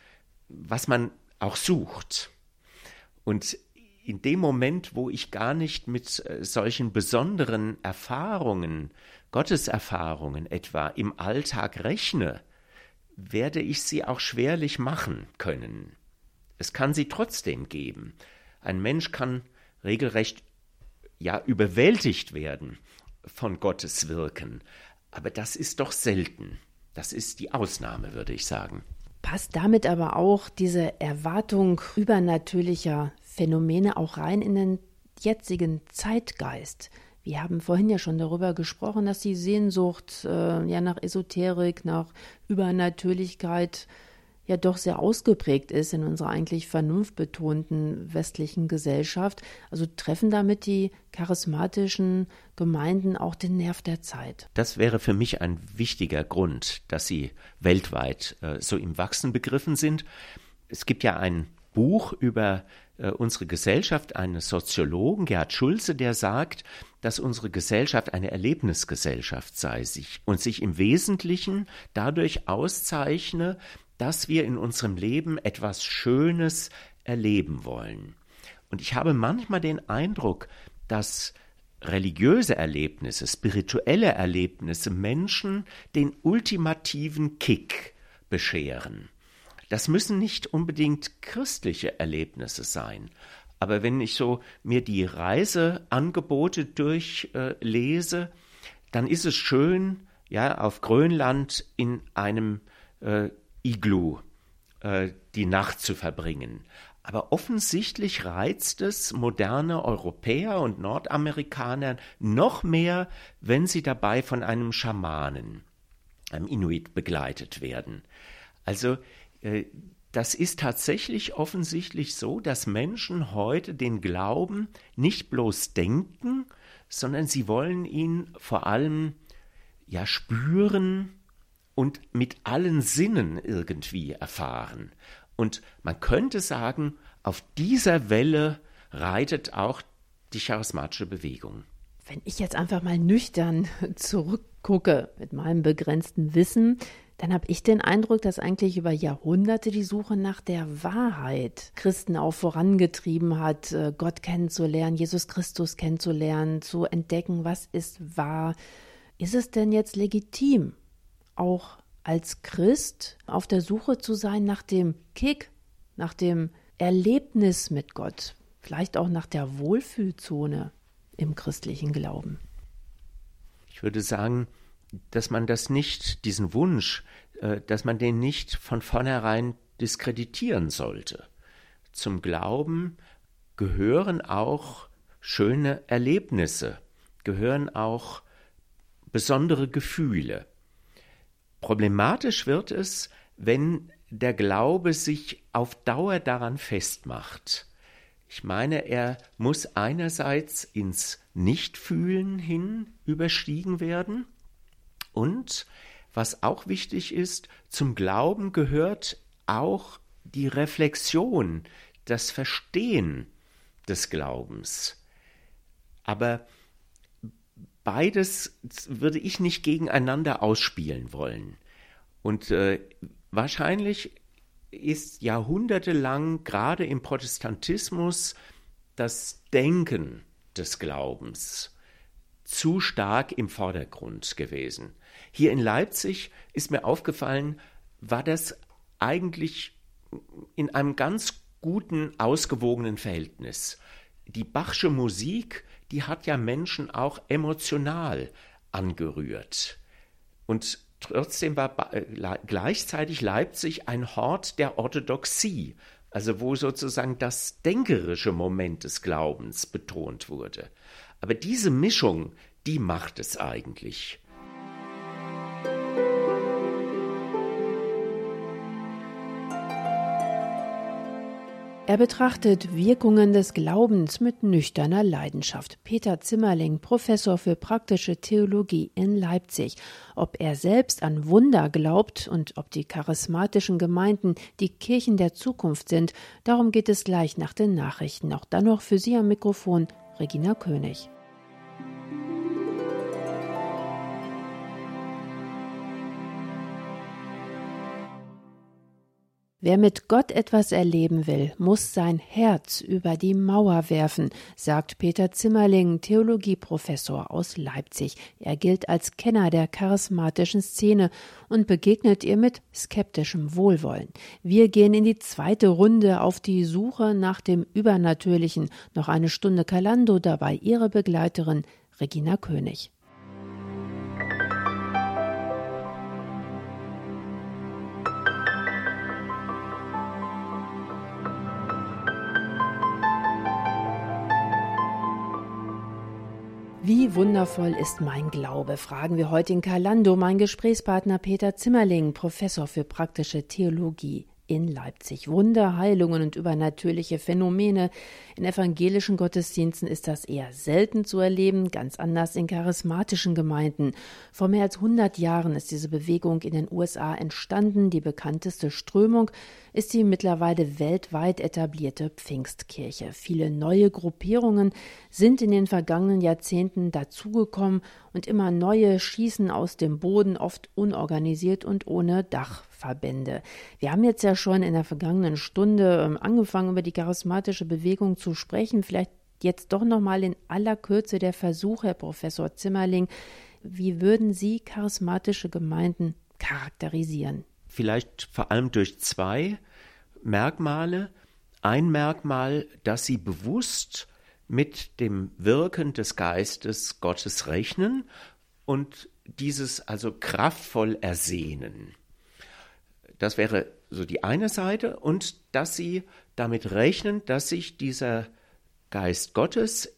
was man auch sucht. Und in dem Moment, wo ich gar nicht mit äh, solchen besonderen Erfahrungen, Gotteserfahrungen etwa im Alltag rechne, werde ich sie auch schwerlich machen können. Es kann sie trotzdem geben. Ein Mensch kann regelrecht ja überwältigt werden von Gottes Wirken. Aber das ist doch selten. Das ist die Ausnahme, würde ich sagen. Passt damit aber auch diese Erwartung übernatürlicher Phänomene auch rein in den jetzigen Zeitgeist? Wir haben vorhin ja schon darüber gesprochen, dass die Sehnsucht äh, ja nach Esoterik, nach Übernatürlichkeit ja doch sehr ausgeprägt ist in unserer eigentlich vernunftbetonten westlichen Gesellschaft. Also treffen damit die charismatischen Gemeinden auch den Nerv der Zeit. Das wäre für mich ein wichtiger Grund, dass sie weltweit äh, so im Wachsen begriffen sind. Es gibt ja ein Buch über äh, unsere Gesellschaft eines Soziologen, Gerhard Schulze, der sagt, dass unsere Gesellschaft eine Erlebnisgesellschaft sei sich und sich im Wesentlichen dadurch auszeichne, dass wir in unserem Leben etwas Schönes erleben wollen. Und ich habe manchmal den Eindruck, dass religiöse Erlebnisse, spirituelle Erlebnisse Menschen den ultimativen Kick bescheren. Das müssen nicht unbedingt christliche Erlebnisse sein. Aber wenn ich so mir die Reiseangebote durchlese, äh, dann ist es schön, ja, auf Grönland in einem äh, Iglu äh, die Nacht zu verbringen. Aber offensichtlich reizt es moderne Europäer und Nordamerikaner noch mehr, wenn sie dabei von einem Schamanen, einem Inuit, begleitet werden. Also äh, das ist tatsächlich offensichtlich so, dass Menschen heute den Glauben nicht bloß denken, sondern sie wollen ihn vor allem ja spüren, und mit allen Sinnen irgendwie erfahren. Und man könnte sagen, auf dieser Welle reitet auch die charismatische Bewegung. Wenn ich jetzt einfach mal nüchtern zurückgucke mit meinem begrenzten Wissen, dann habe ich den Eindruck, dass eigentlich über Jahrhunderte die Suche nach der Wahrheit Christen auch vorangetrieben hat, äh, Gott kennenzulernen, Jesus Christus kennenzulernen, zu entdecken, was ist wahr. Ist es denn jetzt legitim, auch als Christ auf der Suche zu sein nach dem Kick, nach dem Erlebnis mit Gott, vielleicht auch nach der Wohlfühlzone im christlichen Glauben. Ich würde sagen, dass man das nicht, diesen Wunsch, äh, dass man den nicht von vornherein diskreditieren sollte. Zum Glauben gehören auch schöne Erlebnisse, gehören auch besondere Gefühle. Problematisch wird es, wenn der Glaube sich auf Dauer daran festmacht. Ich meine, er muss einerseits ins Nichtfühlen hin überstiegen werden und was auch wichtig ist, zum Glauben gehört auch die Reflexion, das Verstehen des Glaubens. Aber beides würde ich nicht gegeneinander ausspielen wollen. Und äh, wahrscheinlich ist jahrhundertelang gerade im Protestantismus das Denken des Glaubens zu stark im Vordergrund gewesen. Hier in Leipzig ist mir aufgefallen, war das eigentlich in einem ganz guten, ausgewogenen Verhältnis. Die Bachsche Musik, die hat ja Menschen auch emotional angerührt. Und trotzdem war äh, gleichzeitig Leipzig ein Hort der Orthodoxie, also wo sozusagen das denkerische Moment des Glaubens betont wurde. Aber diese Mischung, die macht es eigentlich. Er betrachtet Wirkungen des Glaubens mit nüchterner Leidenschaft. Peter Zimmerling, Professor für praktische Theologie in Leipzig. Ob er selbst an Wunder glaubt und ob die charismatischen Gemeinden die Kirchen der Zukunft sind, darum geht es gleich nach den Nachrichten. Auch dann noch für Sie am Mikrofon Regina König. Wer mit Gott etwas erleben will, muss sein Herz über die Mauer werfen, sagt Peter Zimmerling, Theologieprofessor aus Leipzig. Er gilt als Kenner der charismatischen Szene und begegnet ihr mit skeptischem Wohlwollen. Wir gehen in die zweite Runde auf die Suche nach dem Übernatürlichen. Noch eine Stunde Kalando dabei ihre Begleiterin Regina König. Wie wundervoll ist mein Glaube? fragen wir heute in Kalando mein Gesprächspartner Peter Zimmerling, Professor für praktische Theologie in Leipzig. Wunder, Heilungen und übernatürliche Phänomene. In evangelischen Gottesdiensten ist das eher selten zu erleben, ganz anders in charismatischen Gemeinden. Vor mehr als 100 Jahren ist diese Bewegung in den USA entstanden. Die bekannteste Strömung ist die mittlerweile weltweit etablierte Pfingstkirche. Viele neue Gruppierungen sind in den vergangenen Jahrzehnten dazugekommen und immer neue schießen aus dem Boden, oft unorganisiert und ohne Dach. Verbände. Wir haben jetzt ja schon in der vergangenen Stunde ähm, angefangen, über die charismatische Bewegung zu sprechen. Vielleicht jetzt doch noch mal in aller Kürze der Versuch, Herr Professor Zimmerling. Wie würden Sie charismatische Gemeinden charakterisieren? Vielleicht vor allem durch zwei Merkmale. Ein Merkmal, dass sie bewusst mit dem Wirken des Geistes Gottes rechnen und dieses also kraftvoll ersehnen. Das wäre so die eine Seite und dass sie damit rechnen, dass sich dieser Geist Gottes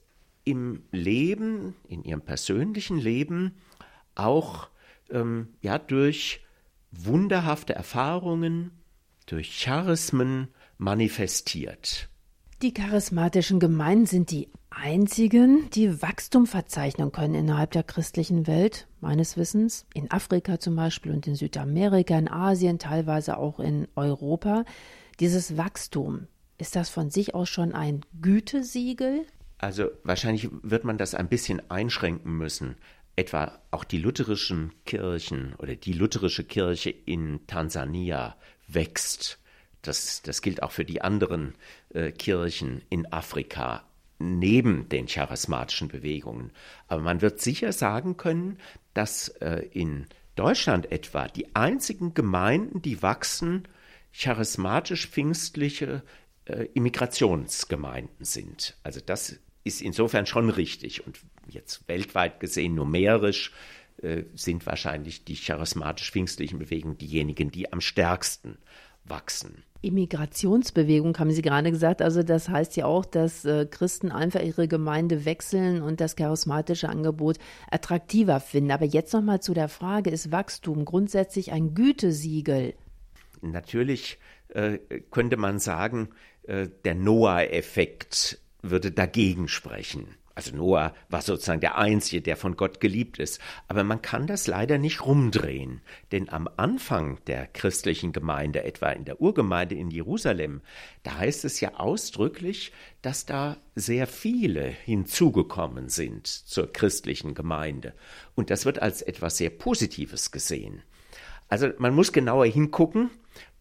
im Leben, in ihrem persönlichen Leben auch ähm, ja, durch wunderhafte Erfahrungen, durch Charismen manifestiert. Die charismatischen Gemeinden sind die einzigen, die Wachstum verzeichnen können innerhalb der christlichen Welt, meines Wissens, in Afrika zum Beispiel und in Südamerika, in Asien, teilweise auch in Europa. Dieses Wachstum, ist das von sich aus schon ein Gütesiegel? Also wahrscheinlich wird man das ein bisschen einschränken müssen. Etwa auch die lutherischen Kirchen oder die lutherische Kirche in Tansania wächst. Das, das gilt auch für die anderen äh, Kirchen in Afrika neben den charismatischen Bewegungen. Aber man wird sicher sagen können, dass äh, in Deutschland etwa die einzigen Gemeinden, die wachsen, charismatisch-pfingstliche äh, Immigrationsgemeinden sind. Also das ist insofern schon richtig. Und jetzt weltweit gesehen numerisch äh, sind wahrscheinlich die charismatisch-pfingstlichen Bewegungen diejenigen, die am stärksten wachsen. Immigrationsbewegung, haben Sie gerade gesagt. Also das heißt ja auch, dass äh, Christen einfach ihre Gemeinde wechseln und das charismatische Angebot attraktiver finden. Aber jetzt nochmal zu der Frage, ist Wachstum grundsätzlich ein Gütesiegel? Natürlich äh, könnte man sagen, äh, der Noah-Effekt würde dagegen sprechen. Also Noah war sozusagen der Einzige, der von Gott geliebt ist. Aber man kann das leider nicht rumdrehen. Denn am Anfang der christlichen Gemeinde, etwa in der Urgemeinde in Jerusalem, da heißt es ja ausdrücklich, dass da sehr viele hinzugekommen sind zur christlichen Gemeinde. Und das wird als etwas sehr Positives gesehen. Also man muss genauer hingucken,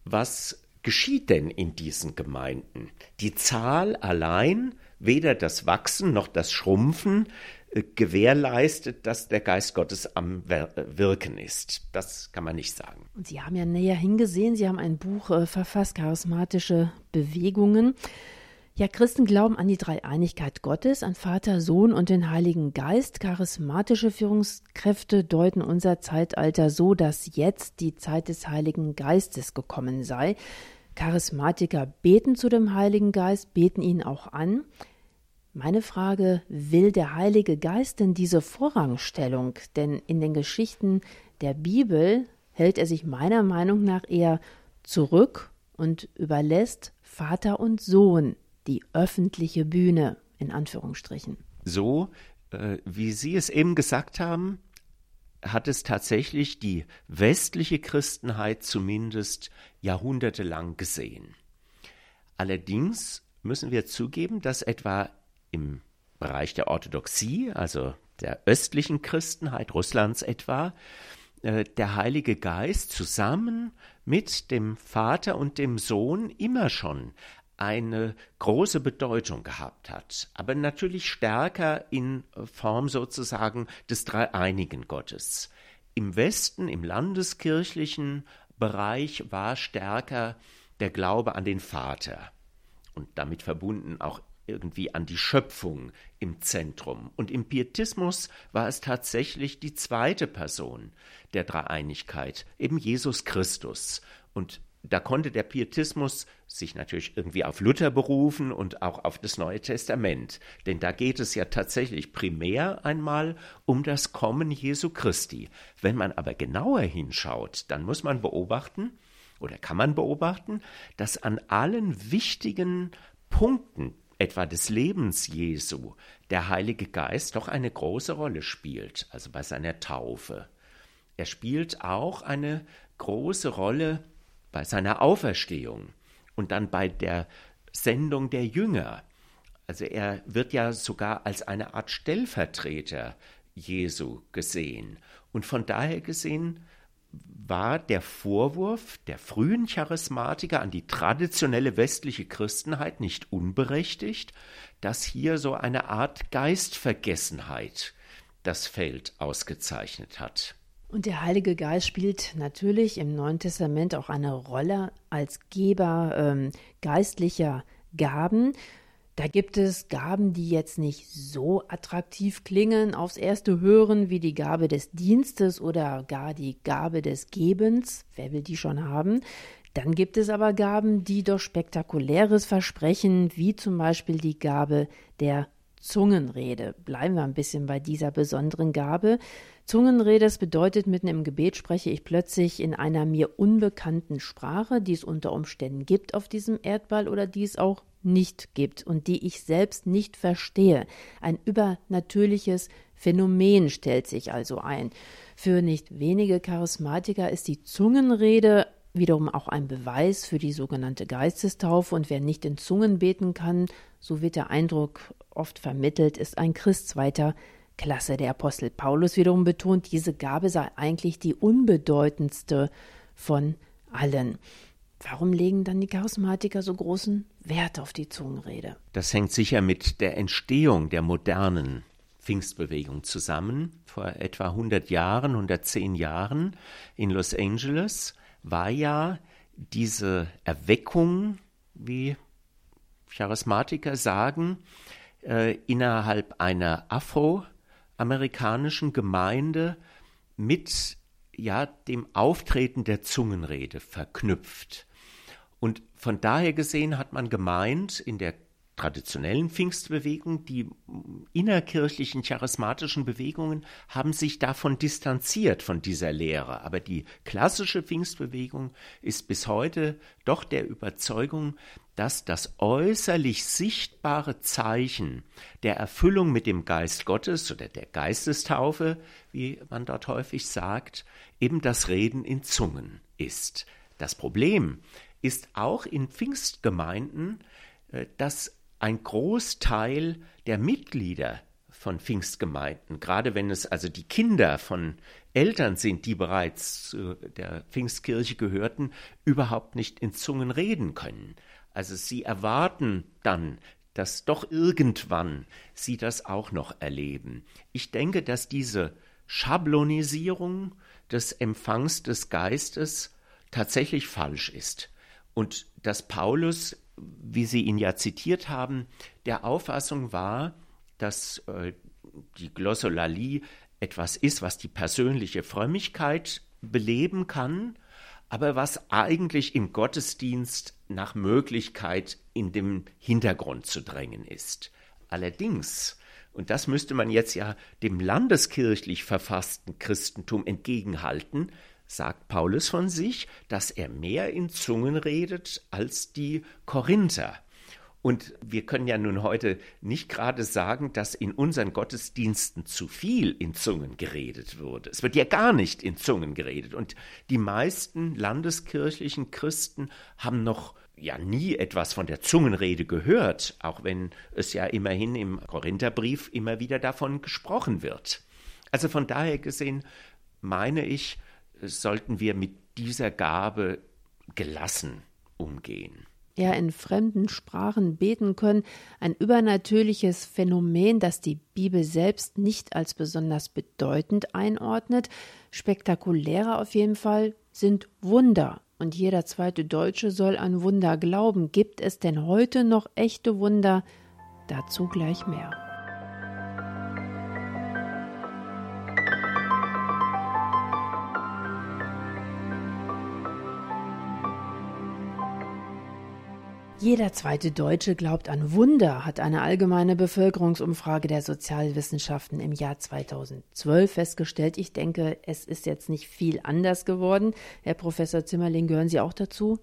was geschieht denn in diesen Gemeinden? Die Zahl allein weder das Wachsen noch das Schrumpfen äh, gewährleistet, dass der Geist Gottes am äh, Wirken ist. Das kann man nicht sagen. Und Sie haben ja näher hingesehen, Sie haben ein Buch äh, verfasst, Charismatische Bewegungen. Ja, Christen glauben an die Dreieinigkeit Gottes, an Vater, Sohn und den Heiligen Geist. Charismatische Führungskräfte deuten unser Zeitalter so, dass jetzt die Zeit des Heiligen Geistes gekommen sei. Charismatiker beten zu dem Heiligen Geist, beten ihn auch an. Meine Frage, will der Heilige Geist denn diese Vorrangstellung? Denn in den Geschichten der Bibel hält er sich meiner Meinung nach eher zurück und überlässt Vater und Sohn die öffentliche Bühne, in Anführungsstrichen. So, äh, wie Sie es eben gesagt haben, hat es tatsächlich die westliche Christenheit zumindest jahrhundertelang gesehen. Allerdings müssen wir zugeben, dass etwa im Bereich der Orthodoxie, also der östlichen Christenheit Russlands etwa, äh, der Heilige Geist zusammen mit dem Vater und dem Sohn immer schon eine große Bedeutung gehabt hat, aber natürlich stärker in Form sozusagen des dreieinigen Gottes. Im Westen, im landeskirchlichen Bereich war stärker der Glaube an den Vater und damit verbunden auch irgendwie an die Schöpfung im Zentrum. Und im Pietismus war es tatsächlich die zweite Person der Dreieinigkeit, eben Jesus Christus. Und da konnte der Pietismus sich natürlich irgendwie auf Luther berufen und auch auf das Neue Testament. Denn da geht es ja tatsächlich primär einmal um das Kommen Jesu Christi. Wenn man aber genauer hinschaut, dann muss man beobachten, oder kann man beobachten, dass an allen wichtigen Punkten etwa des Lebens Jesu der Heilige Geist doch eine große Rolle spielt, also bei seiner Taufe. Er spielt auch eine große Rolle bei seiner Auferstehung und dann bei der Sendung der Jünger. Also er wird ja sogar als eine Art Stellvertreter Jesu gesehen. Und von daher gesehen war der Vorwurf der frühen Charismatiker an die traditionelle westliche Christenheit nicht unberechtigt, dass hier so eine Art Geistvergessenheit das Feld ausgezeichnet hat. Und der Heilige Geist spielt natürlich im Neuen Testament auch eine Rolle als Geber ähm, geistlicher Gaben. Da gibt es Gaben, die jetzt nicht so attraktiv klingen aufs erste Hören wie die Gabe des Dienstes oder gar die Gabe des Gebens. Wer will die schon haben? Dann gibt es aber Gaben, die doch spektakuläres versprechen, wie zum Beispiel die Gabe der Zungenrede. Bleiben wir ein bisschen bei dieser besonderen Gabe. Zungenrede, das bedeutet, mitten im Gebet spreche ich plötzlich in einer mir unbekannten Sprache, die es unter Umständen gibt auf diesem Erdball oder die es auch nicht gibt und die ich selbst nicht verstehe. Ein übernatürliches Phänomen stellt sich also ein. Für nicht wenige Charismatiker ist die Zungenrede wiederum auch ein Beweis für die sogenannte Geistestaufe und wer nicht in Zungen beten kann, so wird der Eindruck oft vermittelt, ist ein Christ zweiter Klasse. Der Apostel Paulus wiederum betont, diese Gabe sei eigentlich die unbedeutendste von allen. Warum legen dann die Charismatiker so großen Wert auf die Zungenrede? Das hängt sicher mit der Entstehung der modernen Pfingstbewegung zusammen. Vor etwa 100 Jahren, 110 Jahren in Los Angeles war ja diese Erweckung, wie Charismatiker sagen, äh, innerhalb einer Afro- amerikanischen Gemeinde mit ja dem Auftreten der Zungenrede verknüpft. Und von daher gesehen hat man gemeint, in der traditionellen Pfingstbewegung, die innerkirchlichen charismatischen Bewegungen haben sich davon distanziert von dieser Lehre. Aber die klassische Pfingstbewegung ist bis heute doch der Überzeugung, dass das äußerlich sichtbare Zeichen der Erfüllung mit dem Geist Gottes oder der Geistestaufe, wie man dort häufig sagt, eben das Reden in Zungen ist. Das Problem ist auch in Pfingstgemeinden, äh, dass ein Großteil der Mitglieder von Pfingstgemeinden, gerade wenn es also die Kinder von Eltern sind, die bereits zu der Pfingstkirche gehörten, überhaupt nicht in Zungen reden können. Also sie erwarten dann, dass doch irgendwann sie das auch noch erleben. Ich denke, dass diese Schablonisierung des Empfangs des Geistes tatsächlich falsch ist und dass Paulus wie Sie ihn ja zitiert haben, der Auffassung war, dass äh, die Glossolalie etwas ist, was die persönliche Frömmigkeit beleben kann, aber was eigentlich im Gottesdienst nach Möglichkeit in den Hintergrund zu drängen ist. Allerdings, und das müsste man jetzt ja dem landeskirchlich verfassten Christentum entgegenhalten, sagt Paulus von sich, dass er mehr in Zungen redet als die Korinther. Und wir können ja nun heute nicht gerade sagen, dass in unseren Gottesdiensten zu viel in Zungen geredet wurde. Es wird ja gar nicht in Zungen geredet. Und die meisten landeskirchlichen Christen haben noch ja nie etwas von der Zungenrede gehört, auch wenn es ja immerhin im Korintherbrief immer wieder davon gesprochen wird. Also von daher gesehen meine ich, sollten wir mit dieser Gabe gelassen umgehen. Ja, in fremden Sprachen beten können, ein übernatürliches Phänomen, das die Bibel selbst nicht als besonders bedeutend einordnet. Spektakulärer auf jeden Fall sind Wunder. Und jeder zweite Deutsche soll an Wunder glauben. Gibt es denn heute noch echte Wunder? Dazu gleich mehr. Jeder zweite Deutsche glaubt an Wunder, hat eine allgemeine Bevölkerungsumfrage der Sozialwissenschaften im Jahr 2012 festgestellt. Ich denke, es ist jetzt nicht viel anders geworden. Herr Professor Zimmerling, gehören Sie auch dazu?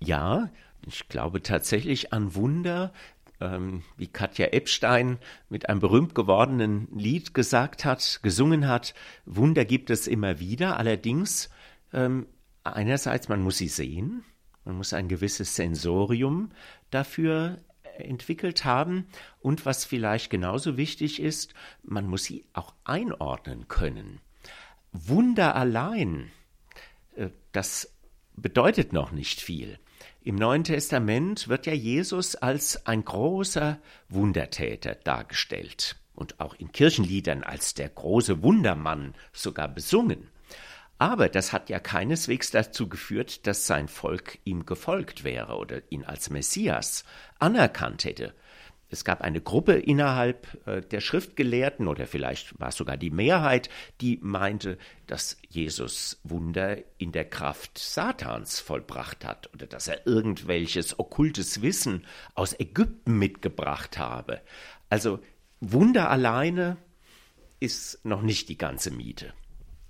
Ja, ich glaube tatsächlich an Wunder, ähm, wie Katja Epstein mit einem berühmt gewordenen Lied gesagt hat, gesungen hat. Wunder gibt es immer wieder. Allerdings, ähm, einerseits, man muss sie sehen. Man muss ein gewisses Sensorium dafür entwickelt haben und was vielleicht genauso wichtig ist, man muss sie auch einordnen können. Wunder allein, äh, das bedeutet noch nicht viel. Im Neuen Testament wird ja Jesus als ein großer Wundertäter dargestellt und auch in Kirchenliedern als der große Wundermann sogar besungen. Aber das hat ja keineswegs dazu geführt, dass sein Volk ihm gefolgt wäre oder ihn als Messias anerkannt hätte. Es gab eine Gruppe innerhalb äh, der Schriftgelehrten oder vielleicht war es sogar die Mehrheit, die meinte, dass Jesus Wunder in der Kraft Satans vollbracht hat oder dass er irgendwelches okkultes Wissen aus Ägypten mitgebracht habe. Also Wunder alleine ist noch nicht die ganze Miete.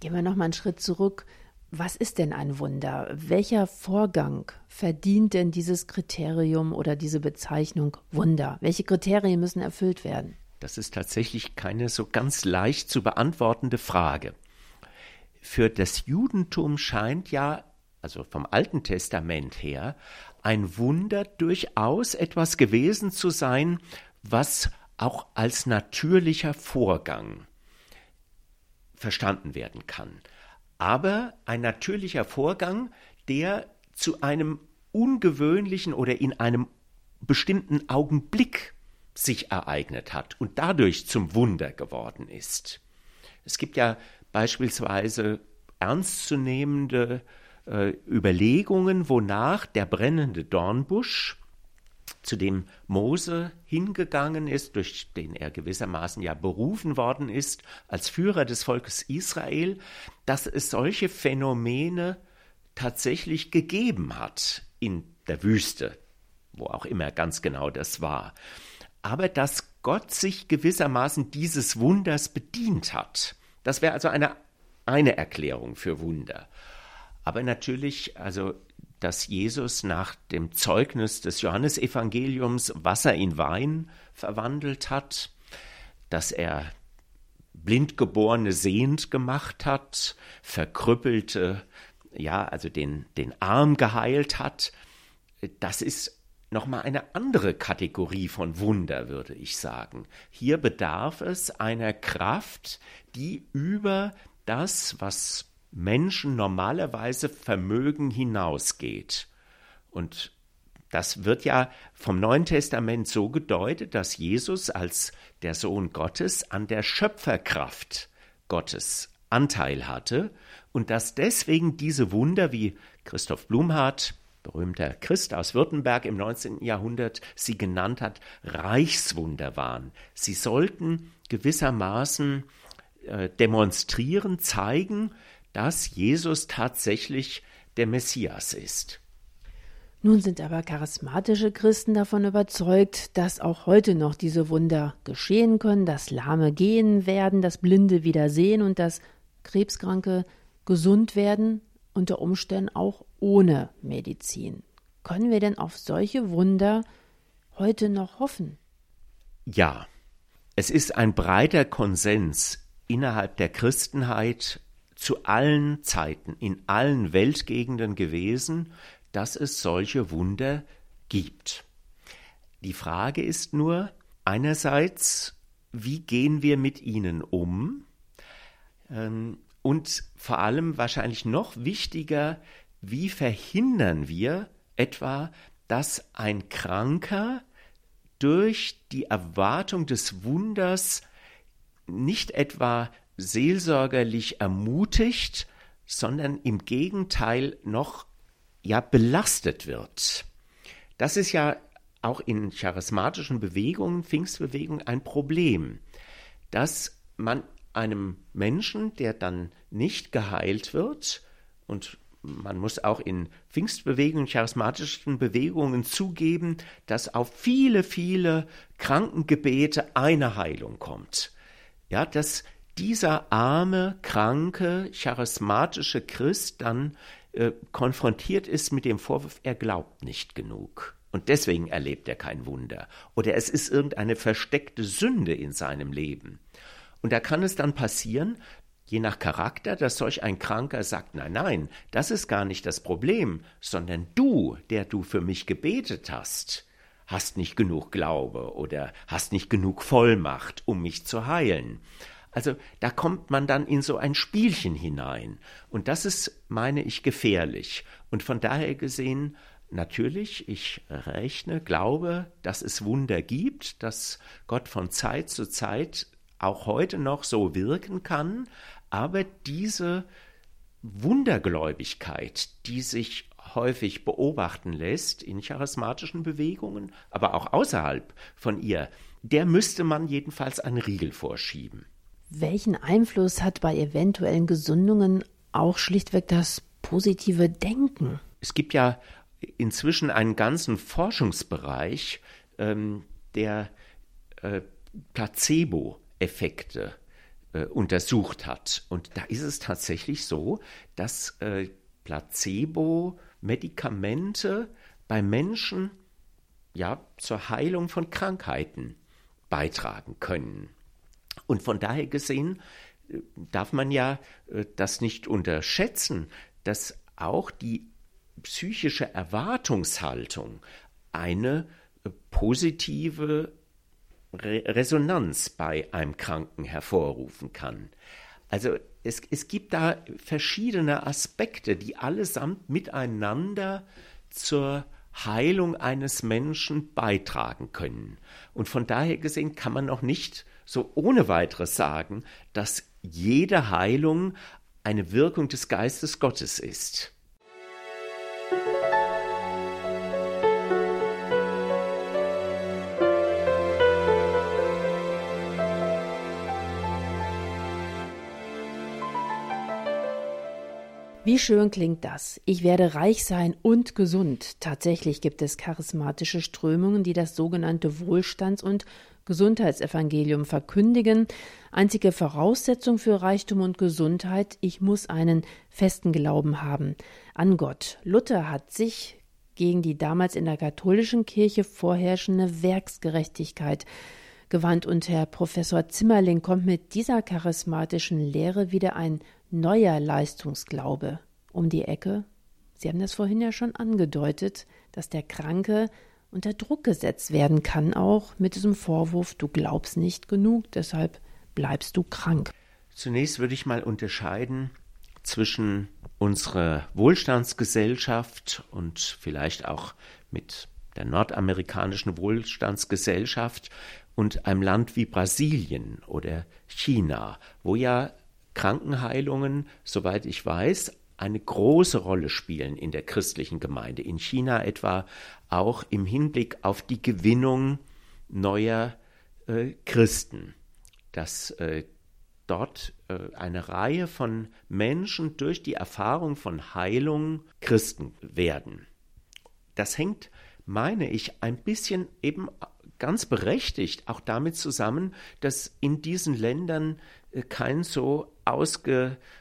Gehen wir noch mal einen Schritt zurück. Was ist denn ein Wunder? Welcher Vorgang verdient denn dieses Kriterium oder diese Bezeichnung Wunder? Welche Kriterien müssen erfüllt werden? Das ist tatsächlich keine so ganz leicht zu beantwortende Frage. Für das Judentum scheint ja, also vom Alten Testament her, ein Wunder durchaus etwas gewesen zu sein, was auch als natürlicher Vorgang verstanden werden kann. Aber ein natürlicher Vorgang, der zu einem ungewöhnlichen oder in einem bestimmten Augenblick sich ereignet hat und dadurch zum Wunder geworden ist. Es gibt ja beispielsweise ernstzunehmende äh, Überlegungen, wonach der brennende Dornbusch zu dem Mose hingegangen ist, durch den er gewissermaßen ja berufen worden ist als Führer des Volkes Israel, dass es solche Phänomene tatsächlich gegeben hat in der Wüste, wo auch immer ganz genau das war. Aber dass Gott sich gewissermaßen dieses Wunders bedient hat. Das wäre also eine, eine Erklärung für Wunder. Aber natürlich, also dass Jesus nach dem Zeugnis des Johannesevangeliums Wasser in Wein verwandelt hat, dass er Blindgeborene sehend gemacht hat, Verkrüppelte, ja, also den, den Arm geheilt hat, das ist nochmal eine andere Kategorie von Wunder, würde ich sagen. Hier bedarf es einer Kraft, die über das, was Menschen normalerweise vermögen, hinausgeht. Und das wird ja vom Neuen Testament so gedeutet, dass Jesus als der Sohn Gottes an der Schöpferkraft Gottes Anteil hatte und dass deswegen diese Wunder, wie Christoph Blumhardt, berühmter Christ aus Württemberg im 19. Jahrhundert, sie genannt hat, Reichswunder waren. Sie sollten gewissermaßen äh, demonstrieren, zeigen, dass Jesus tatsächlich der Messias ist. Nun sind aber charismatische Christen davon überzeugt, dass auch heute noch diese Wunder geschehen können, dass Lahme gehen werden, dass Blinde wieder sehen und dass Krebskranke gesund werden, unter Umständen auch ohne Medizin. Können wir denn auf solche Wunder heute noch hoffen? Ja, es ist ein breiter Konsens innerhalb der Christenheit zu allen Zeiten, in allen Weltgegenden gewesen, dass es solche Wunder gibt. Die Frage ist nur einerseits, wie gehen wir mit ihnen um? Ähm, und vor allem wahrscheinlich noch wichtiger, wie verhindern wir etwa, dass ein Kranker durch die Erwartung des Wunders nicht etwa seelsorgerlich ermutigt, sondern im Gegenteil noch ja belastet wird. Das ist ja auch in charismatischen Bewegungen, Pfingstbewegungen ein Problem, dass man einem Menschen, der dann nicht geheilt wird, und man muss auch in Pfingstbewegungen, charismatischen Bewegungen zugeben, dass auf viele, viele Krankengebete eine Heilung kommt. Ja, dass dieser arme, kranke, charismatische Christ dann äh, konfrontiert ist mit dem Vorwurf, er glaubt nicht genug. Und deswegen erlebt er kein Wunder. Oder es ist irgendeine versteckte Sünde in seinem Leben. Und da kann es dann passieren, je nach Charakter, dass solch ein Kranker sagt, nein, nein, das ist gar nicht das Problem, sondern du, der du für mich gebetet hast, hast nicht genug Glaube oder hast nicht genug Vollmacht, um mich zu heilen. Also da kommt man dann in so ein Spielchen hinein. Und das ist, meine ich, gefährlich. Und von daher gesehen, natürlich, ich rechne, glaube, dass es Wunder gibt, dass Gott von Zeit zu Zeit auch heute noch so wirken kann, aber diese Wundergläubigkeit, die sich häufig beobachten lässt in charismatischen Bewegungen, aber auch außerhalb von ihr, der müsste man jedenfalls einen Riegel vorschieben. Welchen Einfluss hat bei eventuellen Gesundungen auch schlichtweg das positive Denken? Es gibt ja inzwischen einen ganzen Forschungsbereich, ähm, der äh, Placebo-Effekte äh, untersucht hat. Und da ist es tatsächlich so, dass äh, Placebo-Medikamente bei Menschen ja zur Heilung von Krankheiten beitragen können. Und von daher gesehen äh, darf man ja äh, das nicht unterschätzen, dass auch die psychische Erwartungshaltung eine äh, positive Resonanz bei einem Kranken hervorrufen kann. Also es, es gibt da verschiedene Aspekte, die allesamt miteinander zur Heilung eines Menschen beitragen können. Und von daher gesehen kann man noch nicht so ohne weiteres sagen, dass jede Heilung eine Wirkung des Geistes Gottes ist. Wie schön klingt das? Ich werde reich sein und gesund. Tatsächlich gibt es charismatische Strömungen, die das sogenannte Wohlstands- und Gesundheitsevangelium verkündigen. Einzige Voraussetzung für Reichtum und Gesundheit, ich muss einen festen Glauben haben an Gott. Luther hat sich gegen die damals in der katholischen Kirche vorherrschende Werksgerechtigkeit gewandt und Herr Professor Zimmerling kommt mit dieser charismatischen Lehre wieder ein neuer Leistungsglaube um die Ecke. Sie haben das vorhin ja schon angedeutet, dass der Kranke unter Druck gesetzt werden kann, auch mit diesem Vorwurf, du glaubst nicht genug, deshalb bleibst du krank. Zunächst würde ich mal unterscheiden zwischen unserer Wohlstandsgesellschaft und vielleicht auch mit der nordamerikanischen Wohlstandsgesellschaft und einem Land wie Brasilien oder China, wo ja Krankenheilungen, soweit ich weiß, eine große Rolle spielen in der christlichen Gemeinde. In China etwa auch im Hinblick auf die Gewinnung neuer äh, Christen. Dass äh, dort äh, eine Reihe von Menschen durch die Erfahrung von Heilung Christen werden. Das hängt, meine ich, ein bisschen eben ganz berechtigt auch damit zusammen, dass in diesen Ländern äh, kein so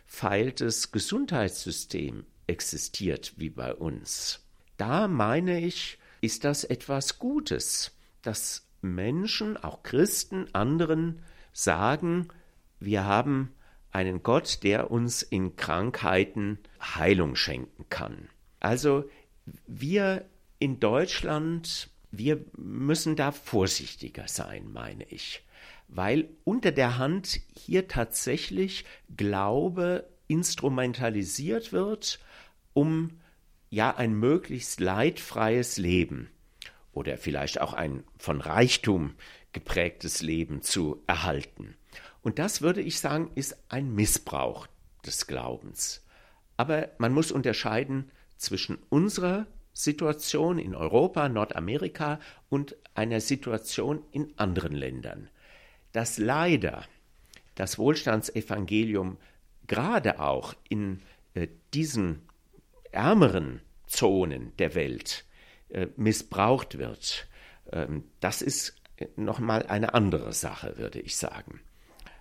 ausgefeiltes Gesundheitssystem existiert wie bei uns. Da meine ich, ist das etwas Gutes, dass Menschen, auch Christen, anderen sagen, wir haben einen Gott, der uns in Krankheiten Heilung schenken kann. Also wir in Deutschland wir müssen da vorsichtiger sein, meine ich, weil unter der Hand hier tatsächlich Glaube instrumentalisiert wird, um ja ein möglichst leidfreies Leben oder vielleicht auch ein von Reichtum geprägtes Leben zu erhalten. Und das würde ich sagen, ist ein Missbrauch des Glaubens. Aber man muss unterscheiden zwischen unserer Situation in Europa, Nordamerika und einer Situation in anderen Ländern. Dass leider das Wohlstandsevangelium gerade auch in äh, diesen ärmeren Zonen der Welt äh, missbraucht wird, ähm, das ist nochmal eine andere Sache, würde ich sagen.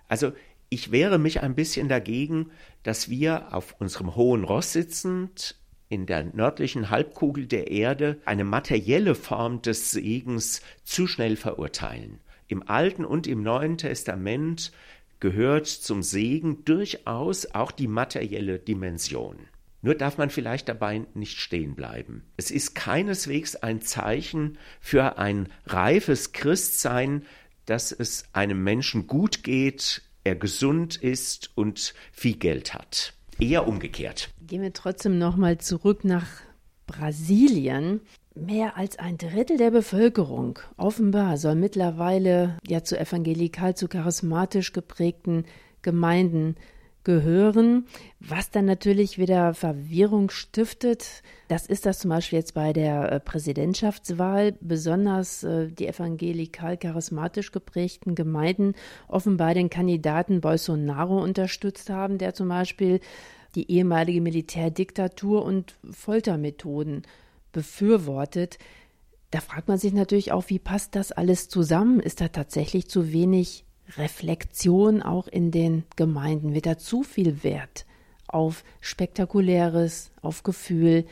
Also ich wehre mich ein bisschen dagegen, dass wir auf unserem hohen Ross sitzend in der nördlichen Halbkugel der Erde eine materielle Form des Segens zu schnell verurteilen. Im Alten und im Neuen Testament gehört zum Segen durchaus auch die materielle Dimension. Nur darf man vielleicht dabei nicht stehen bleiben. Es ist keineswegs ein Zeichen für ein reifes Christsein, dass es einem Menschen gut geht, er gesund ist und viel Geld hat. Eher umgekehrt. Gehen wir trotzdem nochmal zurück nach Brasilien. Mehr als ein Drittel der Bevölkerung offenbar soll mittlerweile ja zu evangelikal, zu charismatisch geprägten Gemeinden gehören, was dann natürlich wieder Verwirrung stiftet. Das ist das zum Beispiel jetzt bei der äh, Präsidentschaftswahl, besonders äh, die evangelikal-charismatisch geprägten Gemeinden offenbar den Kandidaten Bolsonaro unterstützt haben, der zum Beispiel die ehemalige Militärdiktatur und Foltermethoden befürwortet. Da fragt man sich natürlich auch, wie passt das alles zusammen? Ist da tatsächlich zu wenig Reflexion auch in den Gemeinden? Wird da zu viel Wert auf Spektakuläres, auf Gefühl,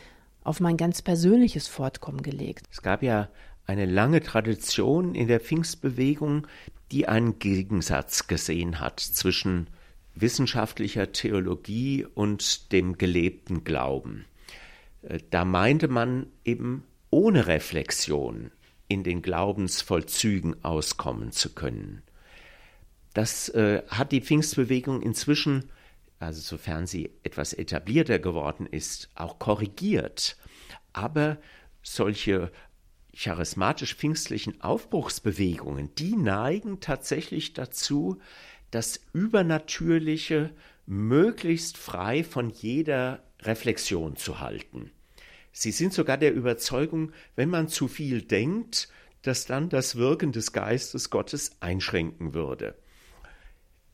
auf mein ganz persönliches Fortkommen gelegt? Es gab ja eine lange Tradition in der Pfingstbewegung, die einen Gegensatz gesehen hat zwischen wissenschaftlicher Theologie und dem gelebten Glauben. Äh, da meinte man eben ohne Reflexion in den Glaubensvollzügen auskommen zu können. Das äh, hat die Pfingstbewegung inzwischen, also sofern sie etwas etablierter geworden ist, auch korrigiert. Aber solche charismatisch-pfingstlichen Aufbruchsbewegungen, die neigen tatsächlich dazu, das Übernatürliche möglichst frei von jeder Reflexion zu halten. Sie sind sogar der Überzeugung, wenn man zu viel denkt, dass dann das Wirken des Geistes Gottes einschränken würde.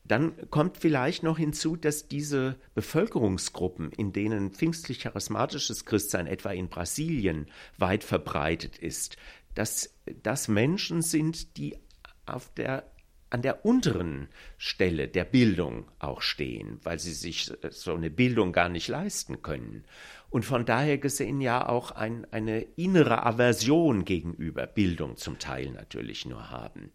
Dann kommt vielleicht noch hinzu, dass diese Bevölkerungsgruppen, in denen pfingstlich-charismatisches Christsein etwa in Brasilien weit verbreitet ist, dass das Menschen sind, die auf der an der unteren Stelle der Bildung auch stehen, weil sie sich so eine Bildung gar nicht leisten können. Und von daher gesehen ja auch ein, eine innere Aversion gegenüber Bildung zum Teil natürlich nur haben.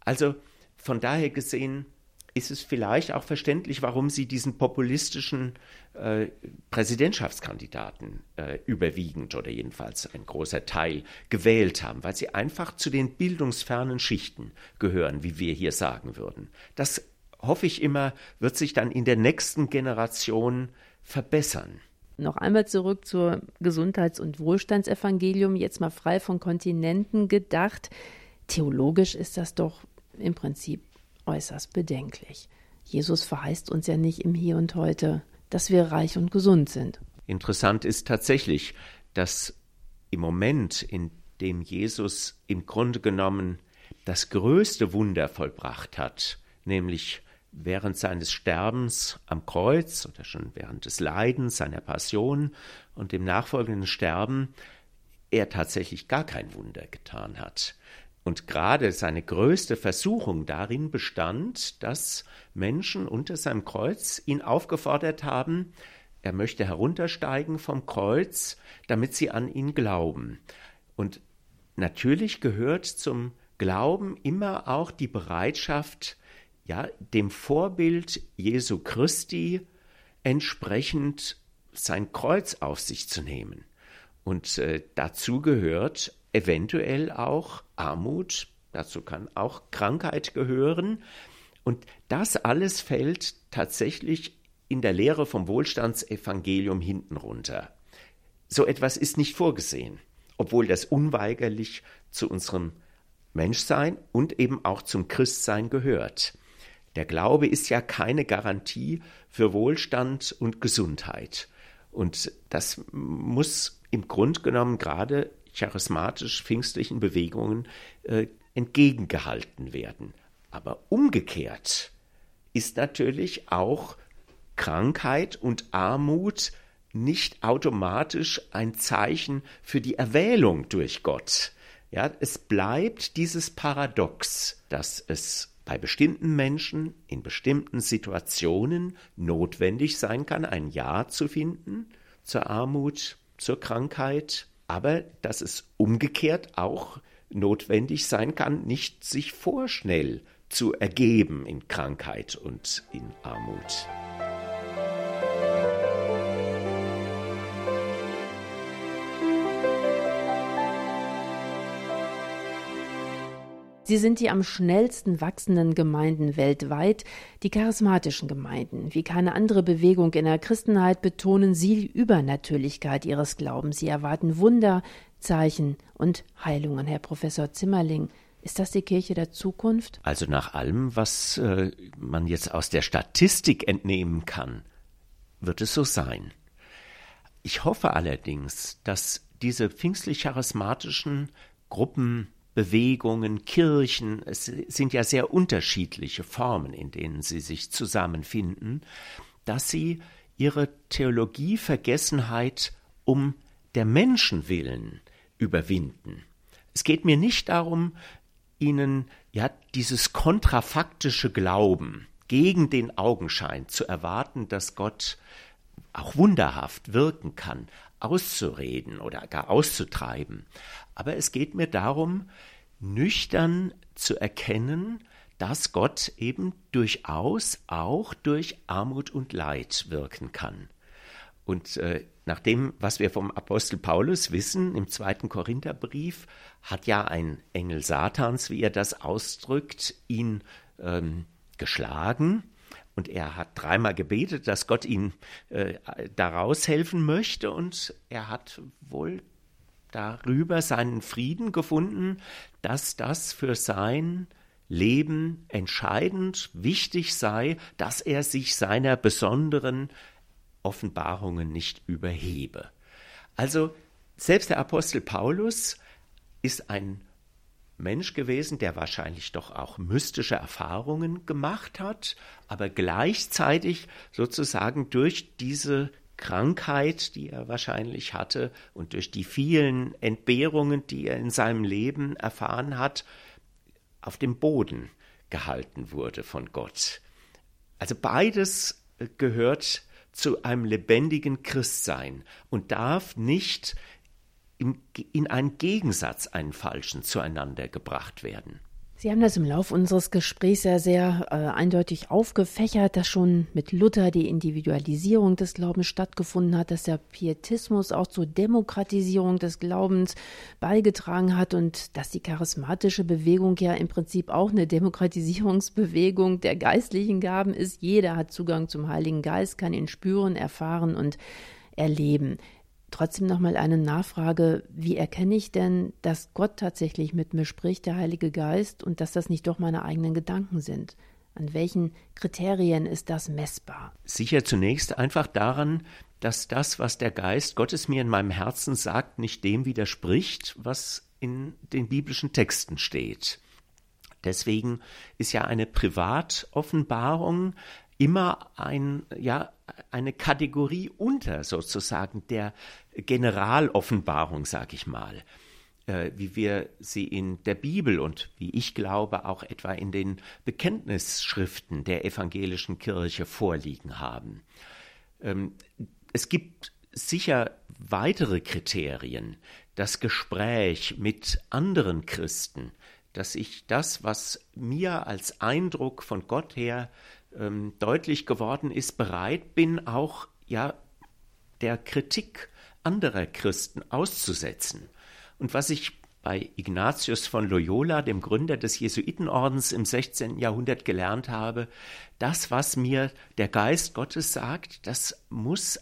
Also von daher gesehen ist es vielleicht auch verständlich, warum sie diesen populistischen äh, Präsidentschaftskandidaten äh, überwiegend oder jedenfalls ein großer Teil gewählt haben, weil sie einfach zu den bildungsfernen Schichten gehören, wie wir hier sagen würden. Das hoffe ich immer, wird sich dann in der nächsten Generation verbessern. Noch einmal zurück zur Gesundheits- und Wohlstandsevangelium, jetzt mal frei von Kontinenten gedacht. Theologisch ist das doch im Prinzip äußerst bedenklich. Jesus verheißt uns ja nicht im Hier und Heute, dass wir reich und gesund sind. Interessant ist tatsächlich, dass im Moment, in dem Jesus im Grunde genommen das größte Wunder vollbracht hat, nämlich während seines Sterbens am Kreuz oder schon während des Leidens, seiner Passion und dem nachfolgenden Sterben, er tatsächlich gar kein Wunder getan hat. Und gerade seine größte Versuchung darin bestand, dass Menschen unter seinem Kreuz ihn aufgefordert haben, er möchte heruntersteigen vom Kreuz, damit sie an ihn glauben. Und natürlich gehört zum Glauben immer auch die Bereitschaft, ja, dem Vorbild Jesu Christi entsprechend sein Kreuz auf sich zu nehmen. Und äh, dazu gehört eventuell auch Armut, dazu kann auch Krankheit gehören. Und das alles fällt tatsächlich in der Lehre vom Wohlstandsevangelium hinten runter. So etwas ist nicht vorgesehen, obwohl das unweigerlich zu unserem Menschsein und eben auch zum Christsein gehört. Der Glaube ist ja keine Garantie für Wohlstand und Gesundheit. Und das muss im Grunde genommen gerade charismatisch-pfingstlichen Bewegungen äh, entgegengehalten werden. Aber umgekehrt ist natürlich auch Krankheit und Armut nicht automatisch ein Zeichen für die Erwählung durch Gott. Ja, es bleibt dieses Paradox, dass es bei bestimmten Menschen in bestimmten Situationen notwendig sein kann, ein Ja zu finden zur Armut, zur Krankheit, aber dass es umgekehrt auch notwendig sein kann, nicht sich vorschnell zu ergeben in Krankheit und in Armut. Sie sind die am schnellsten wachsenden Gemeinden weltweit, die charismatischen Gemeinden. Wie keine andere Bewegung in der Christenheit betonen Sie die Übernatürlichkeit Ihres Glaubens. Sie erwarten Wunder, Zeichen und Heilungen. Herr Professor Zimmerling, ist das die Kirche der Zukunft? Also nach allem, was äh, man jetzt aus der Statistik entnehmen kann, wird es so sein. Ich hoffe allerdings, dass diese pfingstlich-charismatischen Gruppen Bewegungen, Kirchen, es sind ja sehr unterschiedliche Formen, in denen sie sich zusammenfinden, dass sie ihre Theologievergessenheit um der Menschen willen überwinden. Es geht mir nicht darum, ihnen ja dieses kontrafaktische Glauben gegen den Augenschein zu erwarten, dass Gott auch wunderhaft wirken kann, auszureden oder gar auszutreiben. Aber es geht mir darum, nüchtern zu erkennen, dass Gott eben durchaus auch durch Armut und Leid wirken kann. Und äh, nach dem, was wir vom Apostel Paulus wissen, im zweiten Korintherbrief, hat ja ein Engel Satans, wie er das ausdrückt, ihn ähm, geschlagen und er hat dreimal gebetet, dass Gott ihm äh, daraus helfen möchte. Und er hat wohl darüber seinen Frieden gefunden, dass das für sein Leben entscheidend wichtig sei, dass er sich seiner besonderen Offenbarungen nicht überhebe. Also selbst der Apostel Paulus ist ein Mensch gewesen, der wahrscheinlich doch auch mystische Erfahrungen gemacht hat, aber gleichzeitig sozusagen durch diese Krankheit, die er wahrscheinlich hatte, und durch die vielen Entbehrungen, die er in seinem Leben erfahren hat, auf dem Boden gehalten wurde von Gott. Also beides gehört zu einem lebendigen Christsein und darf nicht in einen Gegensatz, einen falschen, zueinander gebracht werden. Sie haben das im Laufe unseres Gesprächs ja sehr äh, eindeutig aufgefächert, dass schon mit Luther die Individualisierung des Glaubens stattgefunden hat, dass der Pietismus auch zur Demokratisierung des Glaubens beigetragen hat und dass die charismatische Bewegung ja im Prinzip auch eine Demokratisierungsbewegung der geistlichen Gaben ist. Jeder hat Zugang zum Heiligen Geist, kann ihn spüren, erfahren und erleben. Trotzdem nochmal eine Nachfrage. Wie erkenne ich denn, dass Gott tatsächlich mit mir spricht, der Heilige Geist, und dass das nicht doch meine eigenen Gedanken sind? An welchen Kriterien ist das messbar? Sicher zunächst einfach daran, dass das, was der Geist Gottes mir in meinem Herzen sagt, nicht dem widerspricht, was in den biblischen Texten steht. Deswegen ist ja eine Privatoffenbarung immer ein, ja, eine Kategorie unter sozusagen der Generaloffenbarung, sage ich mal, äh, wie wir sie in der Bibel und wie ich glaube auch etwa in den Bekenntnisschriften der evangelischen Kirche vorliegen haben. Ähm, es gibt sicher weitere Kriterien, das Gespräch mit anderen Christen, dass ich das, was mir als Eindruck von Gott her ähm, deutlich geworden ist, bereit bin, auch ja der Kritik anderer Christen auszusetzen. Und was ich bei Ignatius von Loyola, dem Gründer des Jesuitenordens im 16. Jahrhundert gelernt habe, das, was mir der Geist Gottes sagt, das muss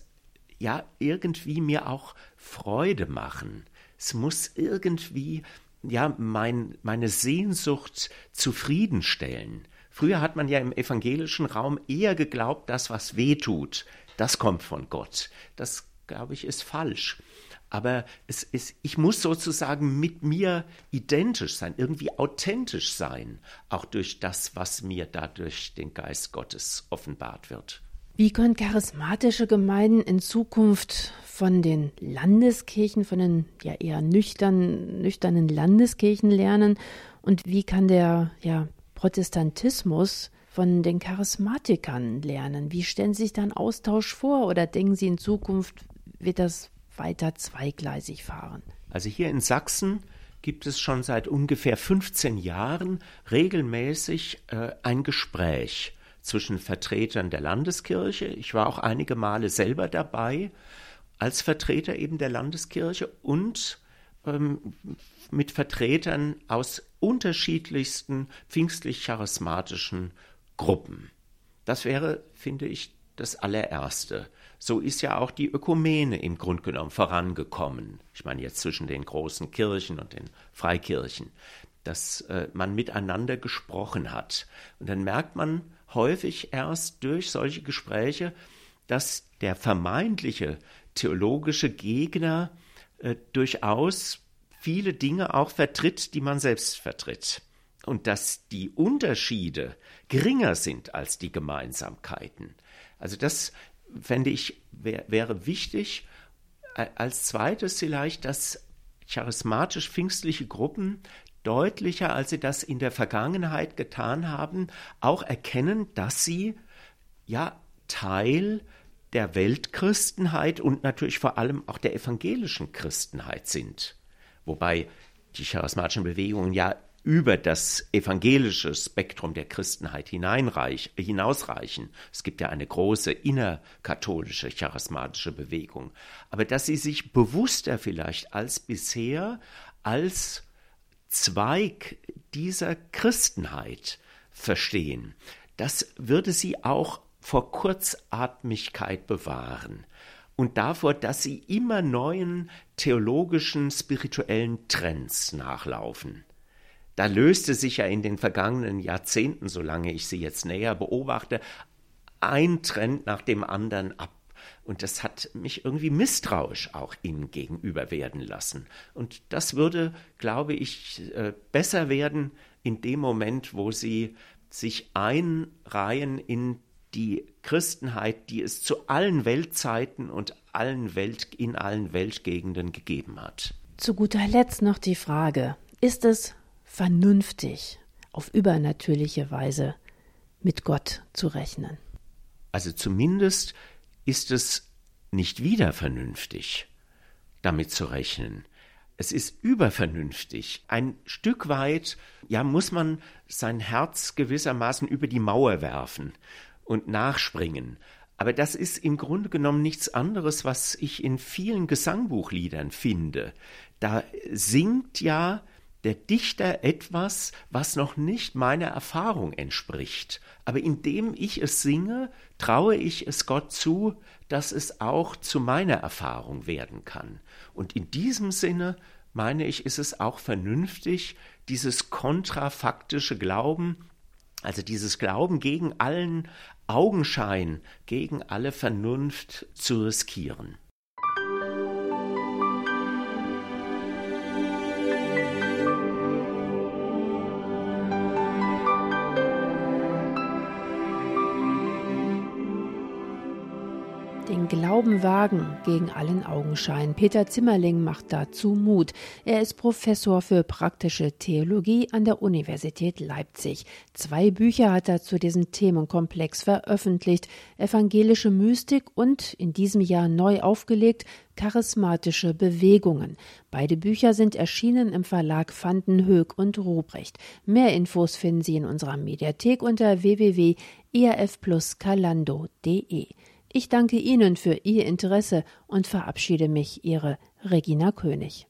ja irgendwie mir auch Freude machen. Es muss irgendwie ja mein, meine Sehnsucht zufriedenstellen. Früher hat man ja im evangelischen Raum eher geglaubt, das, was weh tut, das kommt von Gott. Das, glaube ich, ist falsch. Aber es ist, ich muss sozusagen mit mir identisch sein, irgendwie authentisch sein, auch durch das, was mir dadurch den Geist Gottes offenbart wird. Wie können charismatische Gemeinden in Zukunft von den Landeskirchen, von den ja eher nüchtern, nüchternen Landeskirchen lernen? Und wie kann der ja, Protestantismus von den Charismatikern lernen? Wie stellen Sie sich dann Austausch vor oder denken Sie in Zukunft wird das weiter zweigleisig fahren? Also hier in Sachsen gibt es schon seit ungefähr 15 Jahren regelmäßig äh, ein Gespräch zwischen Vertretern der Landeskirche. Ich war auch einige Male selber dabei als Vertreter eben der Landeskirche und ähm, mit Vertretern aus unterschiedlichsten pfingstlich-charismatischen Gruppen. Das wäre, finde ich, das allererste. So ist ja auch die Ökumene im Grunde genommen vorangekommen. Ich meine jetzt zwischen den großen Kirchen und den Freikirchen, dass äh, man miteinander gesprochen hat. Und dann merkt man häufig erst durch solche Gespräche, dass der vermeintliche theologische Gegner äh, durchaus viele Dinge auch vertritt, die man selbst vertritt. Und dass die Unterschiede geringer sind als die Gemeinsamkeiten. Also das fände ich wär, wäre wichtig. Als zweites vielleicht, dass charismatisch-pfingstliche Gruppen deutlicher, als sie das in der Vergangenheit getan haben, auch erkennen, dass sie ja Teil der Weltchristenheit und natürlich vor allem auch der evangelischen Christenheit sind wobei die charismatischen Bewegungen ja über das evangelische Spektrum der Christenheit hineinreich, hinausreichen. Es gibt ja eine große innerkatholische charismatische Bewegung. Aber dass sie sich bewusster vielleicht als bisher als Zweig dieser Christenheit verstehen, das würde sie auch vor Kurzatmigkeit bewahren und davor, dass sie immer neuen theologischen, spirituellen Trends nachlaufen. Da löste sich ja in den vergangenen Jahrzehnten, solange ich sie jetzt näher beobachte, ein Trend nach dem anderen ab. Und das hat mich irgendwie misstrauisch auch ihnen gegenüber werden lassen. Und das würde, glaube ich, äh, besser werden in dem Moment, wo sie sich einreihen in die Christenheit, die es zu allen Weltzeiten und allen Welt, in allen Weltgegenden gegeben hat. Zu guter Letzt noch die Frage, ist es vernünftig, auf übernatürliche Weise mit Gott zu rechnen? Also zumindest ist es nicht wieder vernünftig, damit zu rechnen. Es ist übervernünftig. Ein Stück weit, ja, muss man sein Herz gewissermaßen über die Mauer werfen und nachspringen. Aber das ist im Grunde genommen nichts anderes, was ich in vielen Gesangbuchliedern finde. Da singt ja der Dichter etwas, was noch nicht meiner Erfahrung entspricht. Aber indem ich es singe, traue ich es Gott zu, dass es auch zu meiner Erfahrung werden kann. Und in diesem Sinne meine ich, ist es auch vernünftig, dieses kontrafaktische Glauben also dieses Glauben gegen allen Augenschein, gegen alle Vernunft zu riskieren. Glauben wagen gegen allen Augenschein. Peter Zimmerling macht dazu Mut. Er ist Professor für praktische Theologie an der Universität Leipzig. Zwei Bücher hat er zu diesem Themenkomplex veröffentlicht. Evangelische Mystik und in diesem Jahr neu aufgelegt Charismatische Bewegungen. Beide Bücher sind erschienen im Verlag Höck und Ruprecht. Mehr Infos finden Sie in unserer Mediathek unter www.erfpluskalando.de. Ich danke Ihnen für Ihr Interesse und verabschiede mich, Ihre Regina König.